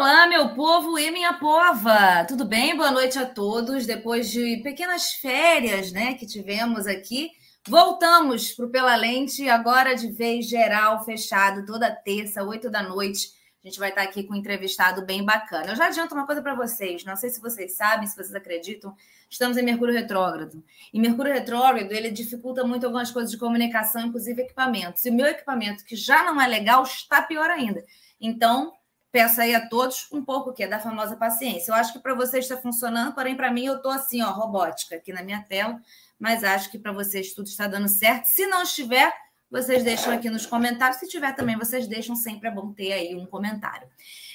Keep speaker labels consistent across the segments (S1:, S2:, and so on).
S1: Olá, meu povo e minha pova! Tudo bem? Boa noite a todos. Depois de pequenas férias né, que tivemos aqui, voltamos para o Pela Lente, agora de vez geral, fechado, toda terça, oito da noite. A gente vai estar aqui com um entrevistado bem bacana. Eu já adianto uma coisa para vocês, não sei se vocês sabem, se vocês acreditam, estamos em Mercúrio Retrógrado. E Mercúrio Retrógrado, ele dificulta muito algumas coisas de comunicação, inclusive equipamentos. E o meu equipamento, que já não é legal, está pior ainda. Então, peço aí a todos um pouco que é da famosa paciência. Eu acho que para vocês está funcionando, porém para mim eu estou assim, ó, robótica aqui na minha tela, mas acho que para vocês tudo está dando certo. Se não estiver, vocês deixam aqui nos comentários. Se tiver também, vocês deixam sempre é bom ter aí um comentário.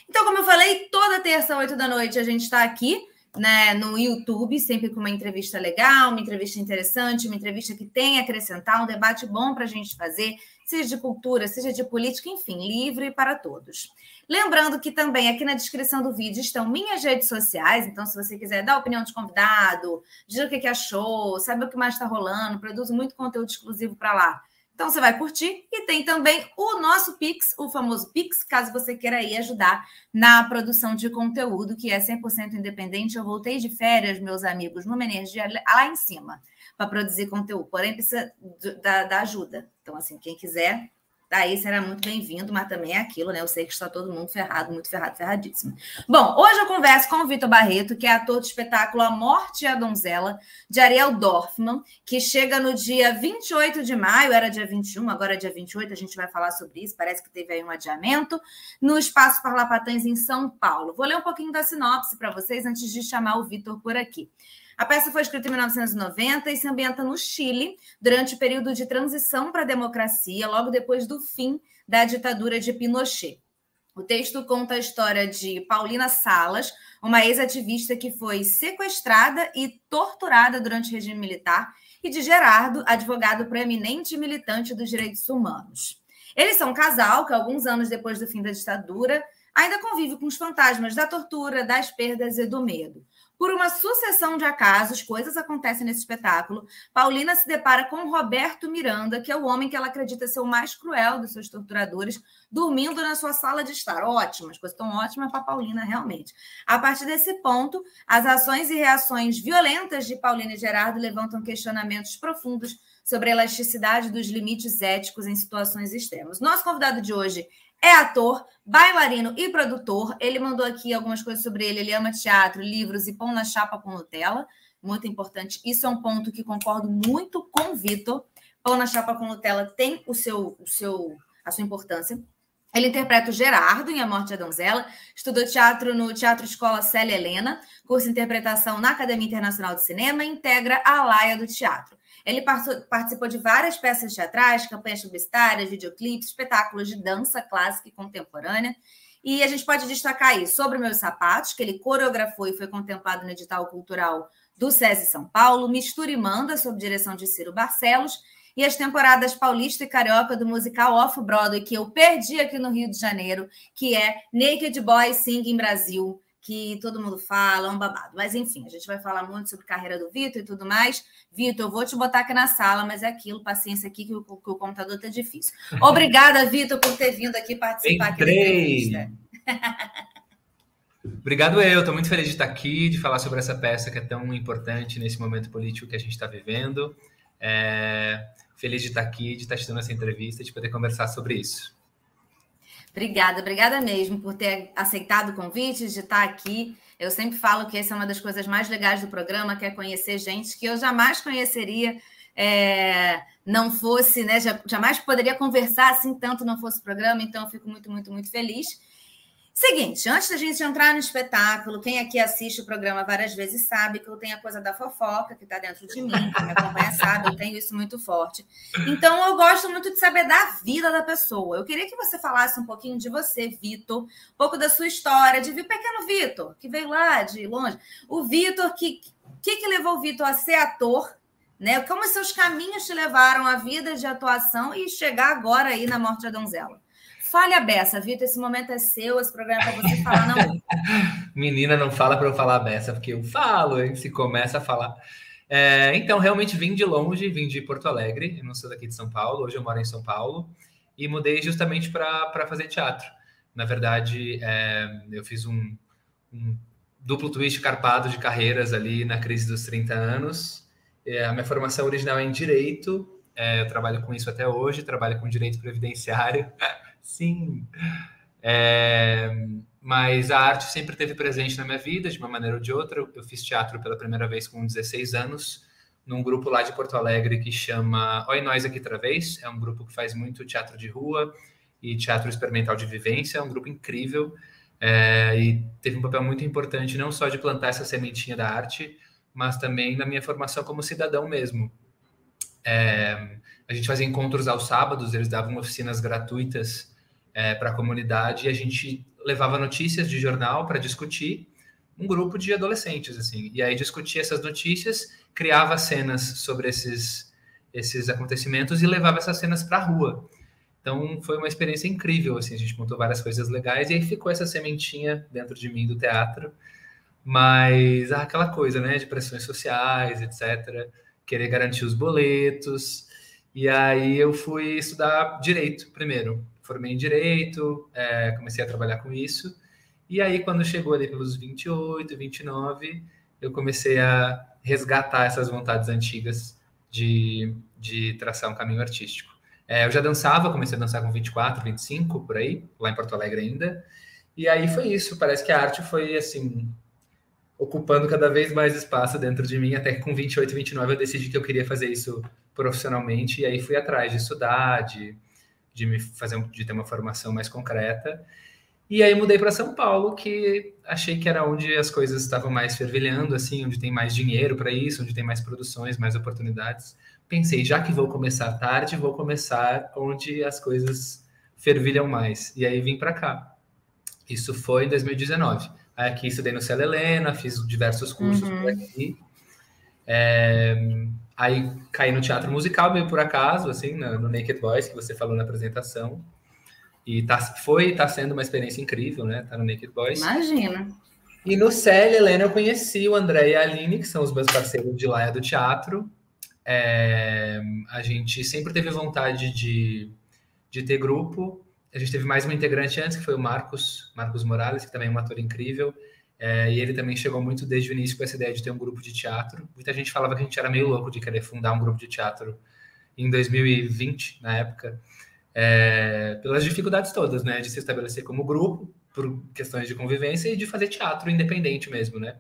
S1: Então, como eu falei, toda terça, oito da noite, a gente está aqui né, no YouTube, sempre com uma entrevista legal, uma entrevista interessante, uma entrevista que tem a acrescentar, um debate bom para a gente fazer, seja de cultura, seja de política, enfim, livre para todos. Lembrando que também aqui na descrição do vídeo estão minhas redes sociais, então se você quiser dar opinião de convidado, dizer o que achou, saber o que mais está rolando, produzo muito conteúdo exclusivo para lá. Então você vai curtir e tem também o nosso Pix, o famoso Pix, caso você queira aí ajudar na produção de conteúdo, que é 100% independente. Eu voltei de férias, meus amigos, numa energia lá em cima para produzir conteúdo, porém precisa da, da ajuda. Então, assim, quem quiser Daí será muito bem-vindo, mas também é aquilo, né? Eu sei que está todo mundo ferrado, muito ferrado, ferradíssimo. Bom, hoje eu converso com o Vitor Barreto, que é ator do espetáculo A Morte e a Donzela, de Ariel Dorfman, que chega no dia 28 de maio, era dia 21, agora é dia 28, a gente vai falar sobre isso, parece que teve aí um adiamento, no Espaço Parlapatães, em São Paulo. Vou ler um pouquinho da sinopse para vocês antes de chamar o Vitor por aqui. A peça foi escrita em 1990 e se ambienta no Chile, durante o período de transição para a democracia, logo depois do fim da ditadura de Pinochet. O texto conta a história de Paulina Salas, uma ex-ativista que foi sequestrada e torturada durante o regime militar, e de Gerardo, advogado proeminente e militante dos direitos humanos. Eles são um casal que, alguns anos depois do fim da ditadura, ainda convive com os fantasmas da tortura, das perdas e do medo. Por uma sucessão de acasos, coisas acontecem nesse espetáculo. Paulina se depara com Roberto Miranda, que é o homem que ela acredita ser o mais cruel dos seus torturadores, dormindo na sua sala de estar. Ótimas, coisa tão ótima para Paulina, realmente. A partir desse ponto, as ações e reações violentas de Paulina e Gerardo levantam questionamentos profundos sobre a elasticidade dos limites éticos em situações extremas. Nosso convidado de hoje é ator, bailarino e produtor. Ele mandou aqui algumas coisas sobre ele. Ele ama teatro, livros e pão na chapa com Nutella. Muito importante. Isso é um ponto que concordo muito com o Vitor. Pão na chapa com Nutella tem o seu, o seu, a sua importância. Ele interpreta o Gerardo em A Morte da Donzela, estudou teatro no Teatro Escola Célia Helena, curso de interpretação na Academia Internacional de Cinema e integra a Laia do Teatro. Ele participou de várias peças teatrais, campanhas publicitárias, videoclipes, espetáculos de dança clássica e contemporânea. E a gente pode destacar aí sobre Meus Sapatos, que ele coreografou e foi contemplado no edital cultural do SESI São Paulo, Mistura e Manda, sob direção de Ciro Barcelos, e as temporadas paulista e carioca do musical Off-Broadway, que eu perdi aqui no Rio de Janeiro, que é Naked Boy Singing Brasil, que todo mundo fala, é um babado. Mas, enfim, a gente vai falar muito sobre carreira do Vitor e tudo mais. Vitor, eu vou te botar aqui na sala, mas é aquilo, paciência aqui, que o, que o computador tá difícil. Obrigada, Vitor, por ter vindo aqui participar
S2: Entrei. aqui da entrevista. Obrigado eu, estou muito feliz de estar aqui, de falar sobre essa peça que é tão importante nesse momento político que a gente está vivendo. É... Feliz de estar aqui, de estar te dando essa entrevista, de poder conversar sobre isso.
S1: Obrigada, obrigada mesmo por ter aceitado o convite, de estar aqui. Eu sempre falo que essa é uma das coisas mais legais do programa, que é conhecer gente que eu jamais conheceria é, não fosse, né? Jamais poderia conversar assim tanto não fosse o programa, então eu fico muito, muito, muito feliz. Seguinte, antes da gente entrar no espetáculo, quem aqui assiste o programa várias vezes sabe que eu tenho a coisa da fofoca que está dentro de mim, quem me acompanha sabe, eu tenho isso muito forte. Então, eu gosto muito de saber da vida da pessoa. Eu queria que você falasse um pouquinho de você, Vitor, um pouco da sua história, de pequeno Vitor, que veio lá de longe. O Vitor, que, que, que levou o Vitor a ser ator, né? Como os seus caminhos te levaram à vida de atuação e chegar agora aí na Morte da Donzela? Fale a beça, Vitor. Esse momento é seu, esse programa é para você falar, não.
S2: Menina, não fala para eu falar a beça, porque eu falo, hein? Se começa a falar. É, então, realmente vim de longe, vim de Porto Alegre, eu não sou daqui de São Paulo, hoje eu moro em São Paulo, e mudei justamente para fazer teatro. Na verdade, é, eu fiz um, um, duplo twist carpado de carreiras ali na crise dos 30 anos. É, a minha formação original é em Direito, é, eu trabalho com isso até hoje, trabalho com Direito Previdenciário. Sim. É, mas a arte sempre teve presente na minha vida, de uma maneira ou de outra. Eu fiz teatro pela primeira vez com 16 anos, num grupo lá de Porto Alegre que chama Oi Nós Aqui Outra Vez. É um grupo que faz muito teatro de rua e teatro experimental de vivência. É um grupo incrível é, e teve um papel muito importante, não só de plantar essa sementinha da arte, mas também na minha formação como cidadão mesmo. É, a gente fazia encontros aos sábados, eles davam oficinas gratuitas é, para a comunidade e a gente levava notícias de jornal para discutir um grupo de adolescentes assim. E aí discutia essas notícias criava cenas sobre esses esses acontecimentos e levava essas cenas para a rua. Então foi uma experiência incrível assim. A gente montou várias coisas legais e aí ficou essa sementinha dentro de mim do teatro. Mas ah, aquela coisa né de pressões sociais etc querer garantir os boletos. E aí eu fui estudar direito primeiro formei em direito, é, comecei a trabalhar com isso. E aí, quando chegou ali pelos 28, 29, eu comecei a resgatar essas vontades antigas de, de traçar um caminho artístico. É, eu já dançava, comecei a dançar com 24, 25, por aí, lá em Porto Alegre ainda. E aí foi isso, parece que a arte foi, assim, ocupando cada vez mais espaço dentro de mim, até que com 28, 29 eu decidi que eu queria fazer isso profissionalmente, e aí fui atrás de estudar, de de me fazer de ter uma formação mais concreta. E aí mudei para São Paulo, que achei que era onde as coisas estavam mais fervilhando, assim, onde tem mais dinheiro para isso, onde tem mais produções, mais oportunidades. Pensei, já que vou começar tarde, vou começar onde as coisas fervilham mais. E aí vim para cá. Isso foi em 2019. Aí aqui estudei no Célia Helena, fiz diversos cursos uhum. por aqui. É, Aí caí no teatro musical meio por acaso, assim, no, no Naked Voice, que você falou na apresentação. E tá, foi tá sendo uma experiência incrível, né? Tá no Naked Voice.
S1: Imagina.
S2: E no Célia Helena eu conheci o André e a Aline, que são os meus parceiros de lá do teatro. É, a gente sempre teve vontade de, de ter grupo. A gente teve mais uma integrante antes, que foi o Marcos, Marcos Morales, que também é um ator incrível. É, e ele também chegou muito desde o início com essa ideia de ter um grupo de teatro. Muita gente falava que a gente era meio louco de querer fundar um grupo de teatro em 2020, na época, é, pelas dificuldades todas, né? De se estabelecer como grupo, por questões de convivência e de fazer teatro independente mesmo, né?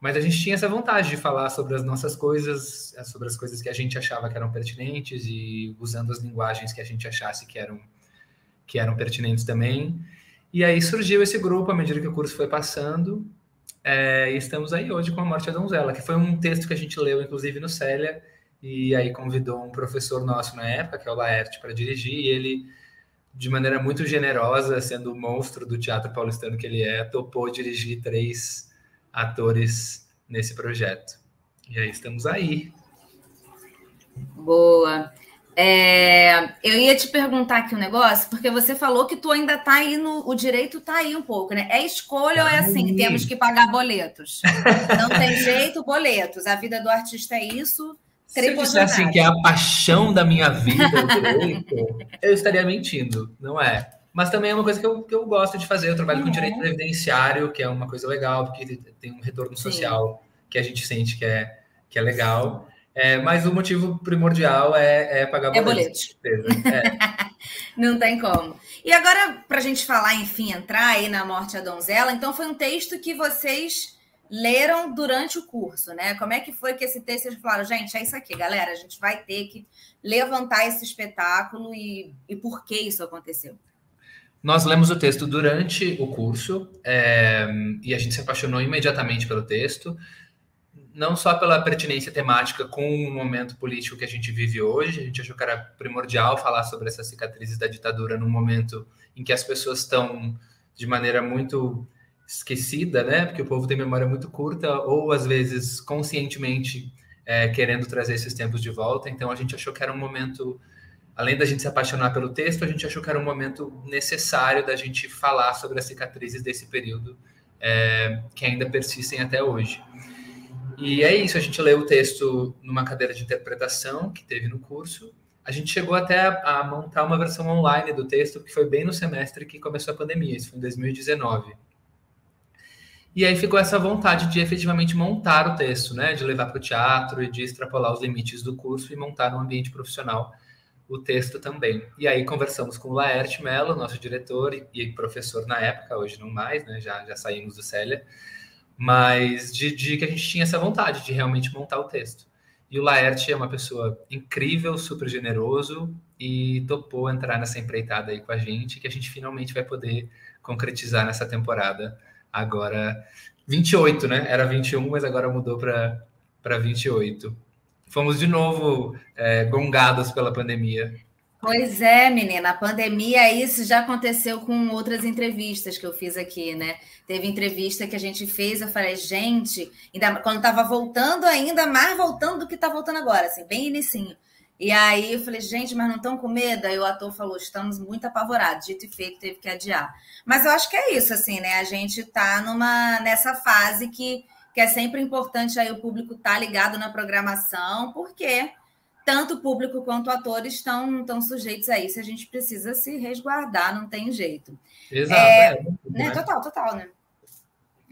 S2: Mas a gente tinha essa vontade de falar sobre as nossas coisas, sobre as coisas que a gente achava que eram pertinentes e usando as linguagens que a gente achasse que eram, que eram pertinentes também. E aí surgiu esse grupo à medida que o curso foi passando. É, e estamos aí hoje com a Morte da Donzela, que foi um texto que a gente leu, inclusive, no Célia, e aí convidou um professor nosso na época, que é o Laerte, para dirigir, e ele, de maneira muito generosa, sendo o monstro do teatro paulistano que ele é, topou dirigir três atores nesse projeto. E aí estamos aí.
S1: Boa. É, eu ia te perguntar aqui um negócio, porque você falou que tu ainda tá aí no. O direito tá aí um pouco, né? É escolha ou é assim? Temos que pagar boletos. Não tem jeito, boletos. A vida do artista é isso.
S2: Se eu dissesse assim, que é a paixão da minha vida, direito, eu estaria mentindo, não é? Mas também é uma coisa que eu, que eu gosto de fazer. Eu trabalho uhum. com direito previdenciário, que é uma coisa legal, porque tem um retorno social Sim. que a gente sente que é, que é legal. É, mas o motivo primordial é, é pagar
S1: é boleto. boleto. É. Não tem como. E agora, para a gente falar, enfim, entrar aí na Morte da Donzela, então foi um texto que vocês leram durante o curso, né? Como é que foi que esse texto vocês falaram, gente, é isso aqui, galera, a gente vai ter que levantar esse espetáculo e, e por que isso aconteceu?
S2: Nós lemos o texto durante o curso é, e a gente se apaixonou imediatamente pelo texto não só pela pertinência temática com o momento político que a gente vive hoje, a gente achou que era primordial falar sobre essas cicatrizes da ditadura num momento em que as pessoas estão de maneira muito esquecida, né? Porque o povo tem memória muito curta, ou às vezes conscientemente é, querendo trazer esses tempos de volta. Então a gente achou que era um momento, além da gente se apaixonar pelo texto, a gente achou que era um momento necessário da gente falar sobre as cicatrizes desse período é, que ainda persistem até hoje. E é isso, a gente leu o texto numa cadeira de interpretação que teve no curso, a gente chegou até a, a, montar uma versão online do texto, que foi bem no semestre que começou a pandemia, isso foi em 2019. E aí ficou essa vontade de efetivamente montar o texto, né? De levar para o teatro e de extrapolar os limites do curso e montar um ambiente profissional o texto também. E aí conversamos com o Laerte Mello, nosso diretor e, professor na época, hoje não mais, né? Já, já saímos do Célia, mas de, de que a gente tinha essa vontade de realmente montar o texto. E o Laerte é uma pessoa incrível, super generoso e topou entrar nessa empreitada aí com a gente, que a gente finalmente vai poder concretizar nessa temporada. Agora, 28, né? Era 21, mas agora mudou para 28 fomos de novo é, gongados pela pandemia.
S1: Pois é, menina, a pandemia, isso já aconteceu com outras entrevistas que eu fiz aqui, né? Teve entrevista que a gente fez, eu falei, gente, ainda, quando estava voltando, ainda mais voltando do que está voltando agora, assim, bem inicinho. E aí eu falei, gente, mas não estão com medo? Aí o ator falou, estamos muito apavorados, dito e feito, teve que adiar. Mas eu acho que é isso, assim, né? A gente está numa, nessa fase que que é sempre importante aí o público estar tá ligado na programação, porque tanto o público quanto atores estão, estão sujeitos a isso. A gente precisa se resguardar, não tem jeito.
S2: Exato. É, é,
S1: né? Total, total, né?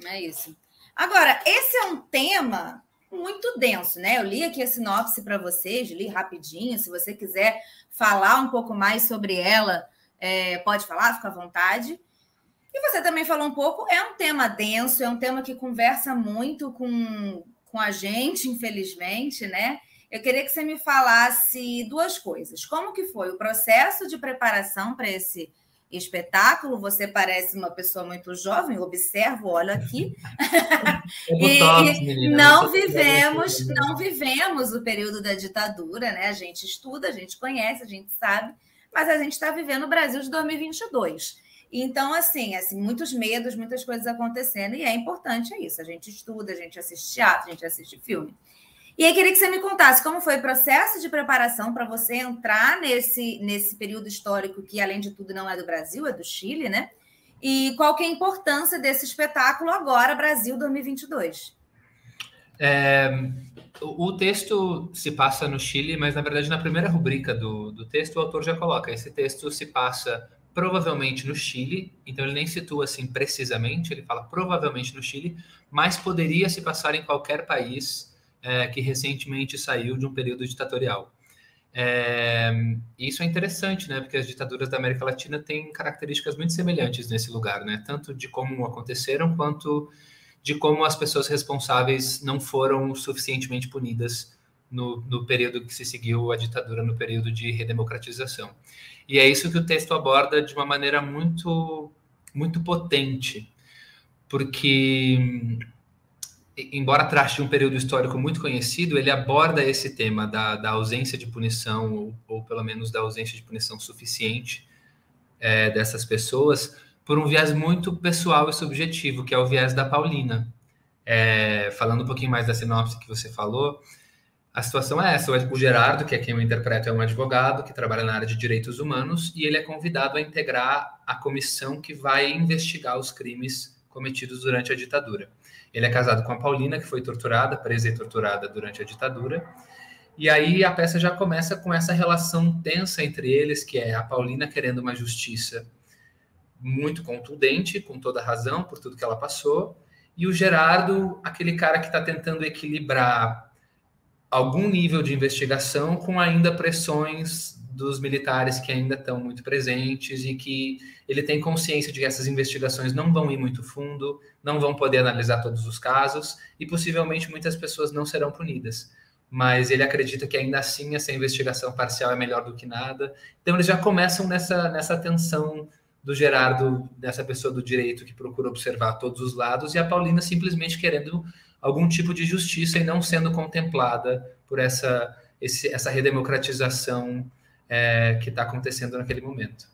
S1: É isso. Agora, esse é um tema muito denso, né? Eu li aqui a sinopse para vocês, li rapidinho. Se você quiser falar um pouco mais sobre ela, é, pode falar, fica à vontade. E você também falou um pouco, é um tema denso, é um tema que conversa muito com, com a gente, infelizmente, né? Eu queria que você me falasse duas coisas. Como que foi o processo de preparação para esse espetáculo? Você parece uma pessoa muito jovem, observo, olho aqui. e não vivemos, não vivemos o período da ditadura, né? A gente estuda, a gente conhece, a gente sabe, mas a gente está vivendo o Brasil de 2022. Então, assim, assim, muitos medos, muitas coisas acontecendo, e é importante é isso. A gente estuda, a gente assiste teatro, a gente assiste filme. E aí queria que você me contasse como foi o processo de preparação para você entrar nesse, nesse período histórico que, além de tudo, não é do Brasil, é do Chile, né? E qual que é a importância desse espetáculo agora, Brasil 2022?
S2: É, o texto se passa no Chile, mas na verdade na primeira rubrica do, do texto o autor já coloca: esse texto se passa provavelmente no Chile, então ele nem situa assim precisamente, ele fala provavelmente no Chile, mas poderia se passar em qualquer país é, que recentemente saiu de um período ditatorial. É, isso é interessante, né? Porque as ditaduras da América Latina têm características muito semelhantes nesse lugar, né? Tanto de como aconteceram, quanto de como as pessoas responsáveis não foram suficientemente punidas no, no período que se seguiu a ditadura, no período de redemocratização. E é isso que o texto aborda de uma maneira muito, muito potente, porque, embora trate de um período histórico muito conhecido, ele aborda esse tema da, da ausência de punição, ou, ou, pelo menos da ausência de punição suficiente é, dessas pessoas, por um viés muito pessoal e subjetivo, que é o viés da Paulina. É, falando um pouquinho mais da sinopse que você falou, a situação é essa: o Gerardo, que é quem eu interpreto, é um advogado que trabalha na área de direitos humanos e ele é convidado a integrar a comissão que vai investigar os crimes cometidos durante a ditadura. Ele é casado com a Paulina, que foi torturada, presa e torturada durante a ditadura. E aí a peça já começa com essa relação tensa entre eles, que é a Paulina querendo uma justiça muito contundente, com toda razão, por tudo que ela passou, e o Gerardo, aquele cara que está tentando equilibrar algum nível de investigação com ainda pressões dos militares que ainda estão muito presentes e que ele tem consciência de que essas investigações não vão ir muito fundo, não vão poder analisar todos os casos e possivelmente muitas pessoas não serão punidas. Mas ele acredita que ainda assim essa investigação parcial é melhor do que nada. Então eles já começam nessa, nessa tensão do Gerardo, dessa pessoa do direito que procura observar todos os lados, e a Paulina simplesmente querendo algum tipo de justiça e não sendo contemplada por essa, esse, essa redemocratização é, que está acontecendo naquele momento.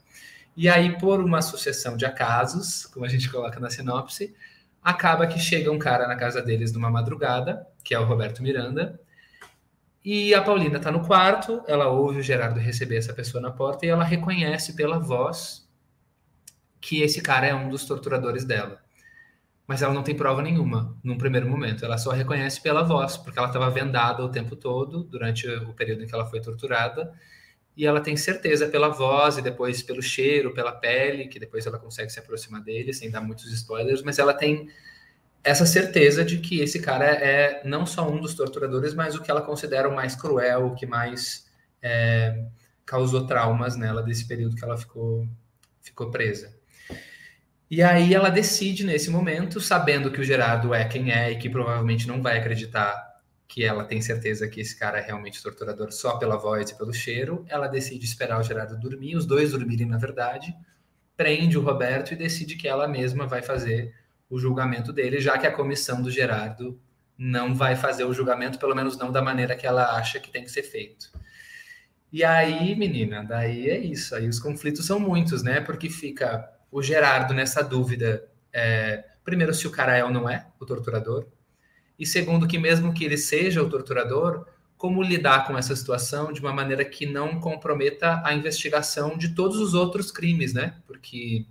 S2: E aí, por uma sucessão de acasos, como a gente coloca na sinopse, acaba que chega um cara na casa deles numa madrugada, que é o Roberto Miranda, e a Paulina está no quarto, ela ouve o Gerardo receber essa pessoa na porta e ela reconhece pela voz que esse cara é um dos torturadores dela mas ela não tem prova nenhuma num primeiro momento. Ela só reconhece pela voz, porque ela estava vendada o tempo todo durante o período em que ela foi torturada. e ela tem certeza pela voz e depois pelo cheiro, pela pele, que depois ela consegue se aproximar dele, sem dar muitos spoilers, mas ela tem essa certeza de que esse cara é não só um dos torturadores, mas o que ela considera o mais cruel, o que mais é, causou traumas nela desse período que ela ficou, ficou presa. E aí ela decide nesse momento, sabendo que o Gerardo é quem é e que provavelmente não vai acreditar que ela tem certeza que esse cara é realmente torturador só pela voz e pelo cheiro, ela decide esperar o Gerardo dormir, os dois dormirem na verdade, prende o Roberto e decide que ela mesma vai fazer o julgamento dele, já que a comissão do Gerardo não vai fazer o julgamento, pelo menos não da maneira que ela acha que tem que ser feito. E aí, menina, daí é isso. Aí os conflitos são muitos, né? Porque fica o Gerardo nessa dúvida, é, primeiro, se o cara é ou não é o torturador, e segundo, que mesmo que ele seja o torturador, como lidar com essa situação de uma maneira que não comprometa a investigação de todos os outros crimes, né? Porque,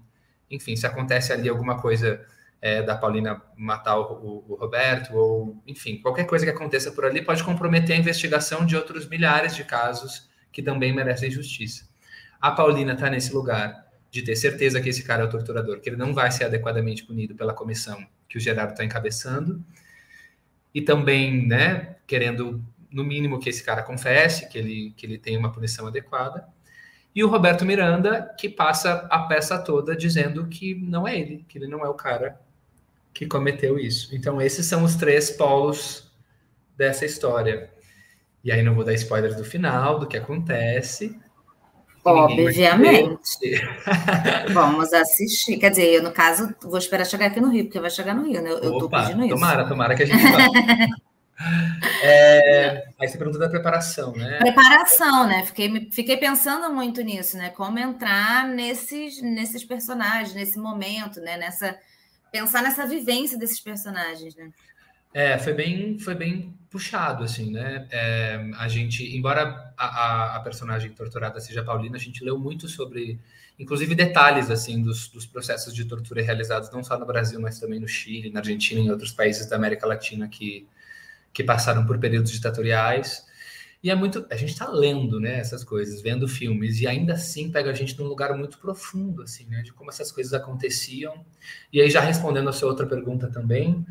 S2: enfim, se acontece ali alguma coisa é, da Paulina matar o, o, Roberto, ou, enfim, qualquer coisa que aconteça por ali pode comprometer a investigação de outros milhares de casos que também merecem justiça. A Paulina está nesse lugar de ter certeza que esse cara é o torturador, que ele não vai ser adequadamente punido pela comissão que o Gerardo está encabeçando, e também, né, querendo no mínimo que esse cara confesse, que ele, que ele tem uma punição adequada. E o Roberto Miranda, que passa a peça toda dizendo que não é ele, que ele não é o cara que cometeu isso. Então, esses são os três polos dessa história. E aí, não vou dar spoilers do final, do que acontece,
S1: Obviamente. Vamos assistir. Quer dizer, eu, no caso, vou esperar chegar aqui no Rio, porque vai chegar no Rio, né? Eu, Opa, eu tô pedindo
S2: isso. Tomara, tomara que a gente é, aí você pergunta da preparação, né?
S1: Preparação, né? Fiquei, fiquei pensando muito nisso, né? Como entrar nesses, nesses personagens, nesse momento, né? Nessa, pensar nessa vivência desses personagens, né?
S2: É, foi bem, foi bem puxado, assim, né? É, a gente, embora a, a, personagem torturada seja Paulina, a gente leu muito sobre, inclusive detalhes, assim, dos, dos processos de tortura realizados não só no Brasil, mas também no Chile, na Argentina e em outros países da América Latina que, que passaram por períodos ditatoriais. E é muito. A gente está lendo, né, essas coisas, vendo filmes, e ainda assim pega a gente num lugar muito profundo, assim, né, de como essas coisas aconteciam. E aí, já respondendo a sua outra pergunta também,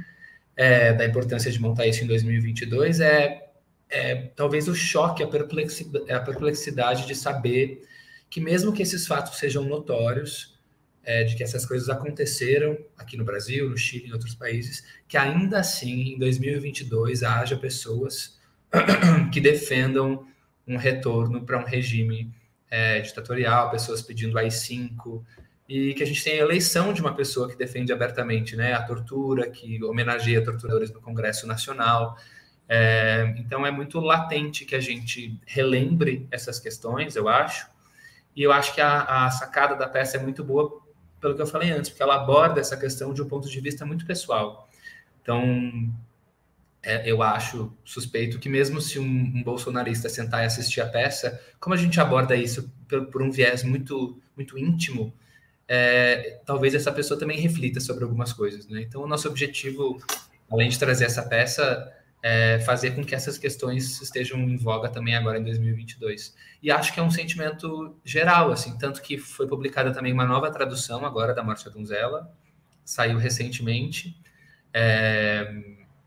S2: é, da importância de montar isso em 2022 é, é talvez o choque, a perplexidade, a perplexidade de saber que mesmo que esses fatos sejam notórios, é, de que essas coisas aconteceram aqui no Brasil, no Chile, em outros países, que ainda assim, em 2022, haja pessoas que defendam um retorno para um regime é, ditatorial, pessoas pedindo AI-5, e que a gente tem a eleição de uma pessoa que defende abertamente né, a tortura, que homenageia torturadores no Congresso Nacional. É, então é muito latente que a gente relembre essas questões, eu acho. E eu acho que a, a, sacada da peça é muito boa, pelo que eu falei antes, porque ela aborda essa questão de um ponto de vista muito pessoal. Então, é, eu acho suspeito que mesmo se um, um, bolsonarista sentar e assistir a peça, como a gente aborda isso por, por um viés muito, muito íntimo, é, talvez essa pessoa também reflita sobre algumas coisas. Né? Então, o nosso objetivo, além de trazer essa peça, é fazer com que essas questões estejam em voga também agora em 2022. E acho que é um sentimento geral, assim, tanto que foi publicada também uma nova tradução agora da Morte Donzela, saiu recentemente. É,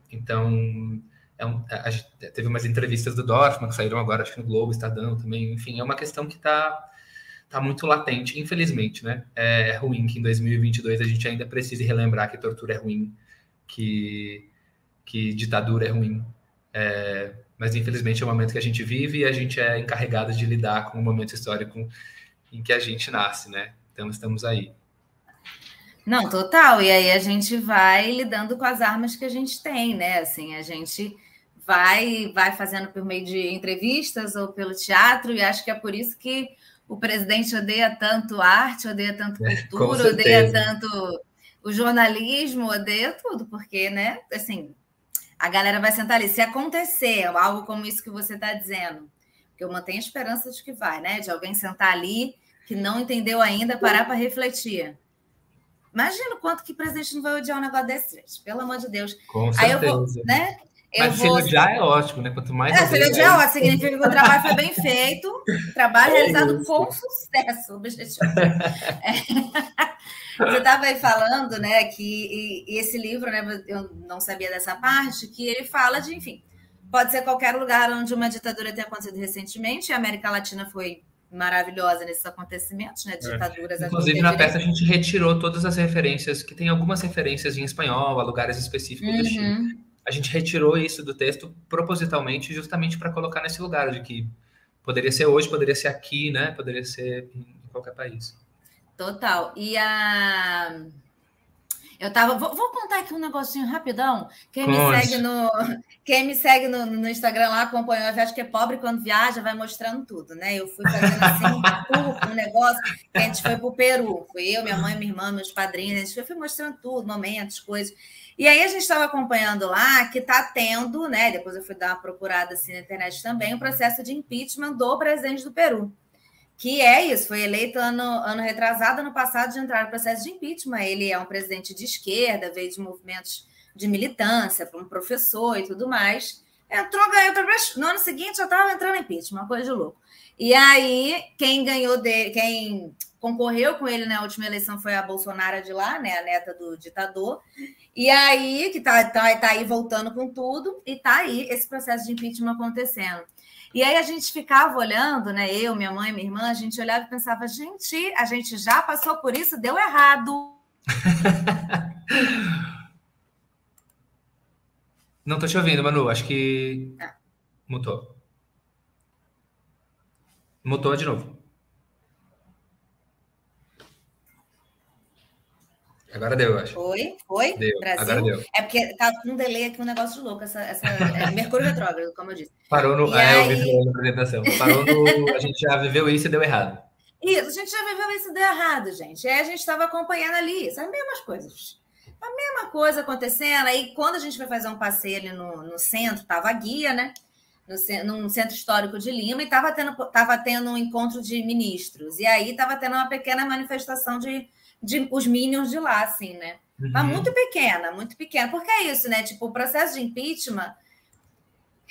S2: então, é um, a, a, teve umas entrevistas do Dorfman que saíram agora, acho que no Globo, Estadão também. Enfim, é uma questão que está está muito latente, infelizmente, né? É ruim que em 2022 a gente ainda precise relembrar que tortura é ruim, que, que ditadura é ruim. É, mas infelizmente é o momento que a gente vive e a gente é encarregado de lidar com o momento histórico em que a gente nasce, né? Então estamos aí.
S1: Não, total. E aí a gente vai lidando com as armas que a gente tem, né? Assim, a gente vai vai fazendo por meio de entrevistas ou pelo teatro e acho que é por isso que o presidente odeia tanto arte, odeia tanto é, cultura, é, odeia tanto o jornalismo, odeia tudo, porque, né, assim, a galera vai sentar ali. Se acontecer algo como isso que você está dizendo, que eu mantenho a esperança de que vai, né? De alguém sentar ali que não entendeu ainda, parar para refletir. Imagina o quanto que o presidente não vai odiar um negócio desse, gente. Pelo amor de Deus.
S2: Com Aí certeza. eu vou,
S1: né?
S2: Eu Mas vou... se odiar é ótimo, né? Quanto mais.
S1: É, se ele odiar, é significa que o trabalho foi bem feito, trabalho é realizado com sucesso. Objetivo. É. Você estava aí falando, né, que e, e esse livro, né, eu não sabia dessa parte, que ele fala de, enfim, pode ser qualquer lugar onde uma ditadura tenha acontecido recentemente, a América Latina foi maravilhosa nesses acontecimentos, né? É. Ditaduras.
S2: É. Inclusive, na peça a gente retirou todas as referências, que tem algumas referências em espanhol, a lugares específicos uhum. do Chile. A gente retirou isso do texto propositalmente, justamente para colocar nesse lugar de que poderia ser hoje, poderia ser aqui, né? Poderia ser em qualquer país.
S1: Total. E a. Eu tava. Vou, vou, contar aqui um negocinho rapidão. Quem me segue no. Quem me segue no, no Instagram lá, acompanhou, eu acho que é pobre quando viaja, vai mostrando tudo, né? Eu fui fazendo assim, um negócio, a gente foi pro Peru. Fui eu, minha mãe, minha irmã, meus padrinhos, a gente foi, mostrando tudo, momentos, coisas. E aí a gente estava acompanhando lá que está tendo, né? Depois eu fui dar uma procurada assim na internet também, o um processo de impeachment do presidente do Peru que é isso, foi eleito ano, ano retrasado, ano passado, de entrar no processo de impeachment. Ele é um presidente de esquerda, veio de movimentos de militância, um professor e tudo mais. Entrou, ganhou, no ano seguinte já estava entrando em impeachment, uma coisa de louco. E aí, quem ganhou dele, quem concorreu com ele na última eleição foi a Bolsonaro de lá, né, a neta do ditador. E aí, que tá, tá, tá aí voltando com tudo, e tá aí esse processo de impeachment acontecendo. E aí a gente ficava olhando, né? Eu, minha mãe, minha irmã, a gente olhava e pensava, gente, a gente já passou por isso, deu errado.
S2: Não tô te ouvindo, Manu. Acho que ah. mutou. Mutou de novo. Agora deu, eu acho.
S1: Foi? Foi?
S2: Deu. Brasil? Agora deu.
S1: É porque tá com um delay aqui, um negócio de louco. Essa, essa é Mercúrio retrógrado, como eu disse.
S2: Parou no.
S1: E é,
S2: aí... eu vi na apresentação. Parou no. A gente já viveu isso e deu errado.
S1: Isso, a gente já viveu isso e deu errado, gente. Aí a gente estava acompanhando ali, as mesmas coisas. A mesma coisa acontecendo. Aí, quando a gente foi fazer um passeio ali no, no centro, tava a guia, né? No, no centro histórico de Lima, e estava tendo, tava tendo um encontro de ministros. E aí estava tendo uma pequena manifestação de de os minions de lá, assim, né? Uhum. Mas muito pequena, muito pequena. Porque é isso, né? Tipo, o processo de impeachment.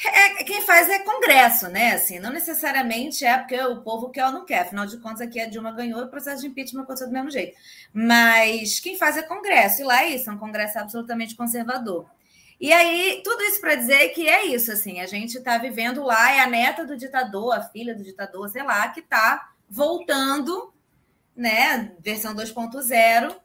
S1: É, quem faz é Congresso, né? Assim, não necessariamente é porque o povo quer ou não quer. Afinal de contas, aqui a Dilma ganhou e o processo de impeachment aconteceu do mesmo jeito. Mas quem faz é Congresso, e lá é isso, é um Congresso absolutamente conservador. E aí, tudo isso para dizer que é isso, assim, a gente está vivendo lá, é a neta do ditador, a filha do ditador, sei lá, que está voltando né? Versão 2.0.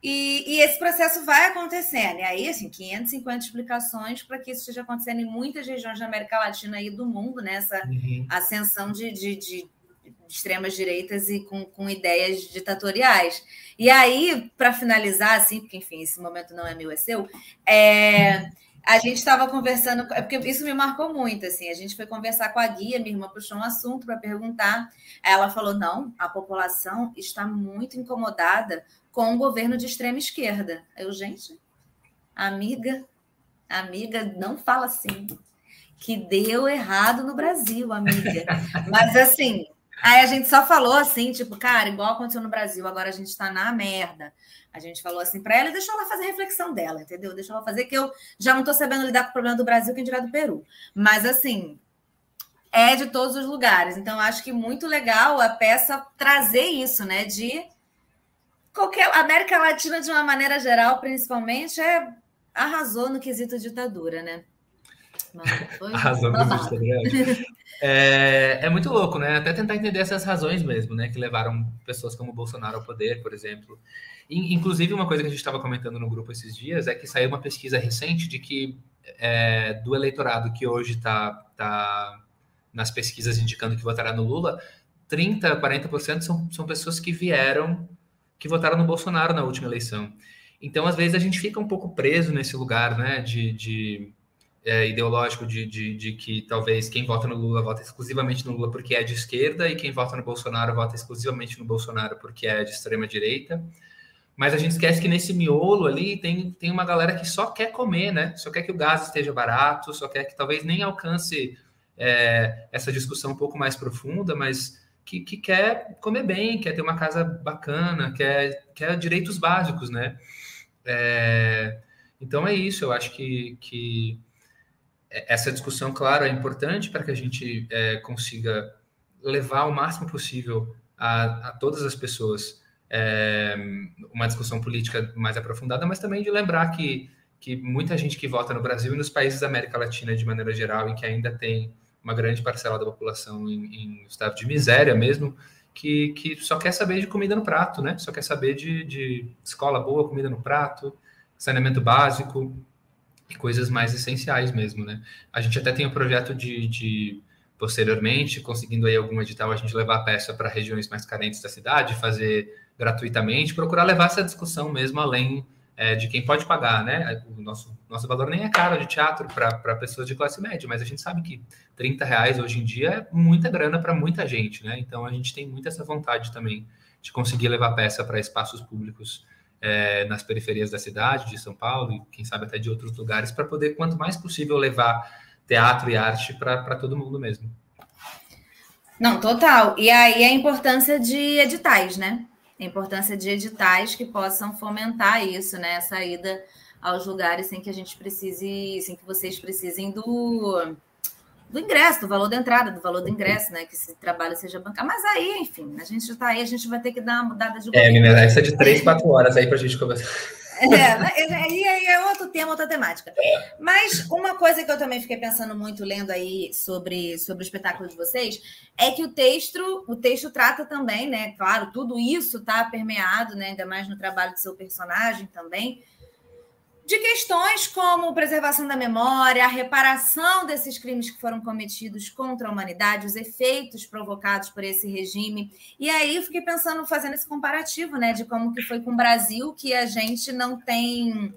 S1: E, e, esse processo vai acontecendo. E aí, assim, 550 explicações para que isso esteja acontecendo em muitas regiões da América Latina e do mundo, nessa né? uhum. ascensão de, de, de, extremas direitas e com, com ideias ditatoriais. E aí, para finalizar, assim, porque, enfim, esse momento não é meu, é seu, é, a gente estava conversando, é porque isso me marcou muito, assim, a gente foi conversar com a guia, minha irmã puxou um assunto para perguntar, ela falou, não, a população está muito incomodada com o governo de extrema esquerda. Eu, gente, amiga, amiga, não fala assim, que deu errado no Brasil, amiga. Mas assim, aí a gente só falou assim, tipo, cara, igual aconteceu no Brasil, agora a gente está na merda. A gente falou assim para ela e deixou ela fazer a reflexão dela, entendeu? Deixou ela fazer, que eu já não estou sabendo lidar com o problema do Brasil, quem dirá do Peru. Mas, assim, é de todos os lugares. Então, acho que muito legal a peça trazer isso, né? De qualquer. América Latina, de uma maneira geral, principalmente, é arrasou no quesito ditadura, né?
S2: Arrasou no quesito ditadura. É, é muito louco, né? Até tentar entender essas razões mesmo, né? Que levaram pessoas como Bolsonaro ao poder, por exemplo. Inclusive, uma coisa que a gente estava comentando no grupo esses dias é que saiu uma pesquisa recente de que é, do eleitorado que hoje está tá nas pesquisas indicando que votará no Lula, 30%, 40% são, são pessoas que vieram, que votaram no Bolsonaro na última eleição. Então, às vezes, a gente fica um pouco preso nesse lugar né, de, de é, ideológico de, de, de, que talvez quem vota no Lula vota exclusivamente no Lula porque é de esquerda e quem vota no Bolsonaro vota exclusivamente no Bolsonaro porque é de extrema direita. Mas a gente esquece que nesse miolo ali tem, tem uma galera que só quer comer, né? Só quer que o gás esteja barato, só quer que talvez nem alcance é, essa discussão um pouco mais profunda, mas que, que, quer comer bem, quer ter uma casa bacana, quer, quer direitos básicos, né? É, então é isso, eu acho que, que essa discussão, claro, é importante para que a gente é, consiga levar o máximo possível a, a todas as pessoas é, uma discussão política mais aprofundada, mas também de lembrar que, que muita gente que vota no Brasil e nos países da América Latina de maneira geral, em que ainda tem uma grande parcela da população em, em estado de miséria mesmo, que, que só quer saber de comida no prato, né? Só quer saber de, de escola boa, comida no prato, saneamento básico e coisas mais essenciais mesmo, né? A gente até tem um projeto de, de posteriormente, conseguindo aí algum edital, a gente levar a peça para regiões mais carentes da cidade, fazer gratuitamente, procurar levar essa discussão mesmo além é, de quem pode pagar, né? O nosso, nosso valor nem é caro de teatro para pessoas de classe média, mas a gente sabe que 30 reais hoje em dia é muita grana para muita gente, né? Então a gente tem muito essa vontade também de conseguir levar peça para espaços públicos é, nas periferias da cidade, de São Paulo e quem sabe até de outros lugares, para poder, quanto mais possível, levar teatro e arte para todo mundo mesmo.
S1: Não, total. E aí a importância de editais, né? A importância de editais que possam fomentar isso, né? Essa ida aos lugares sem que a gente precise, sem que vocês precisem do, do ingresso, do valor da entrada, do valor do ingresso, né? Que esse trabalho seja bancado. Mas aí, enfim, a gente está aí, a gente vai ter que dar uma mudada de.
S2: É, menina, essa é de três, quatro horas aí para a gente conversar.
S1: É, né, aí é, é outro tema, outra temática. Mas uma coisa que eu também fiquei pensando muito lendo aí sobre, sobre o espetáculo de vocês é que o texto, o texto trata também, né? Claro, tudo isso está permeado, né? Ainda mais no trabalho do seu personagem também de questões como preservação da memória, a reparação desses crimes que foram cometidos contra a humanidade, os efeitos provocados por esse regime. E aí fiquei pensando, fazendo esse comparativo, né, de como que foi com o Brasil, que a gente não tem,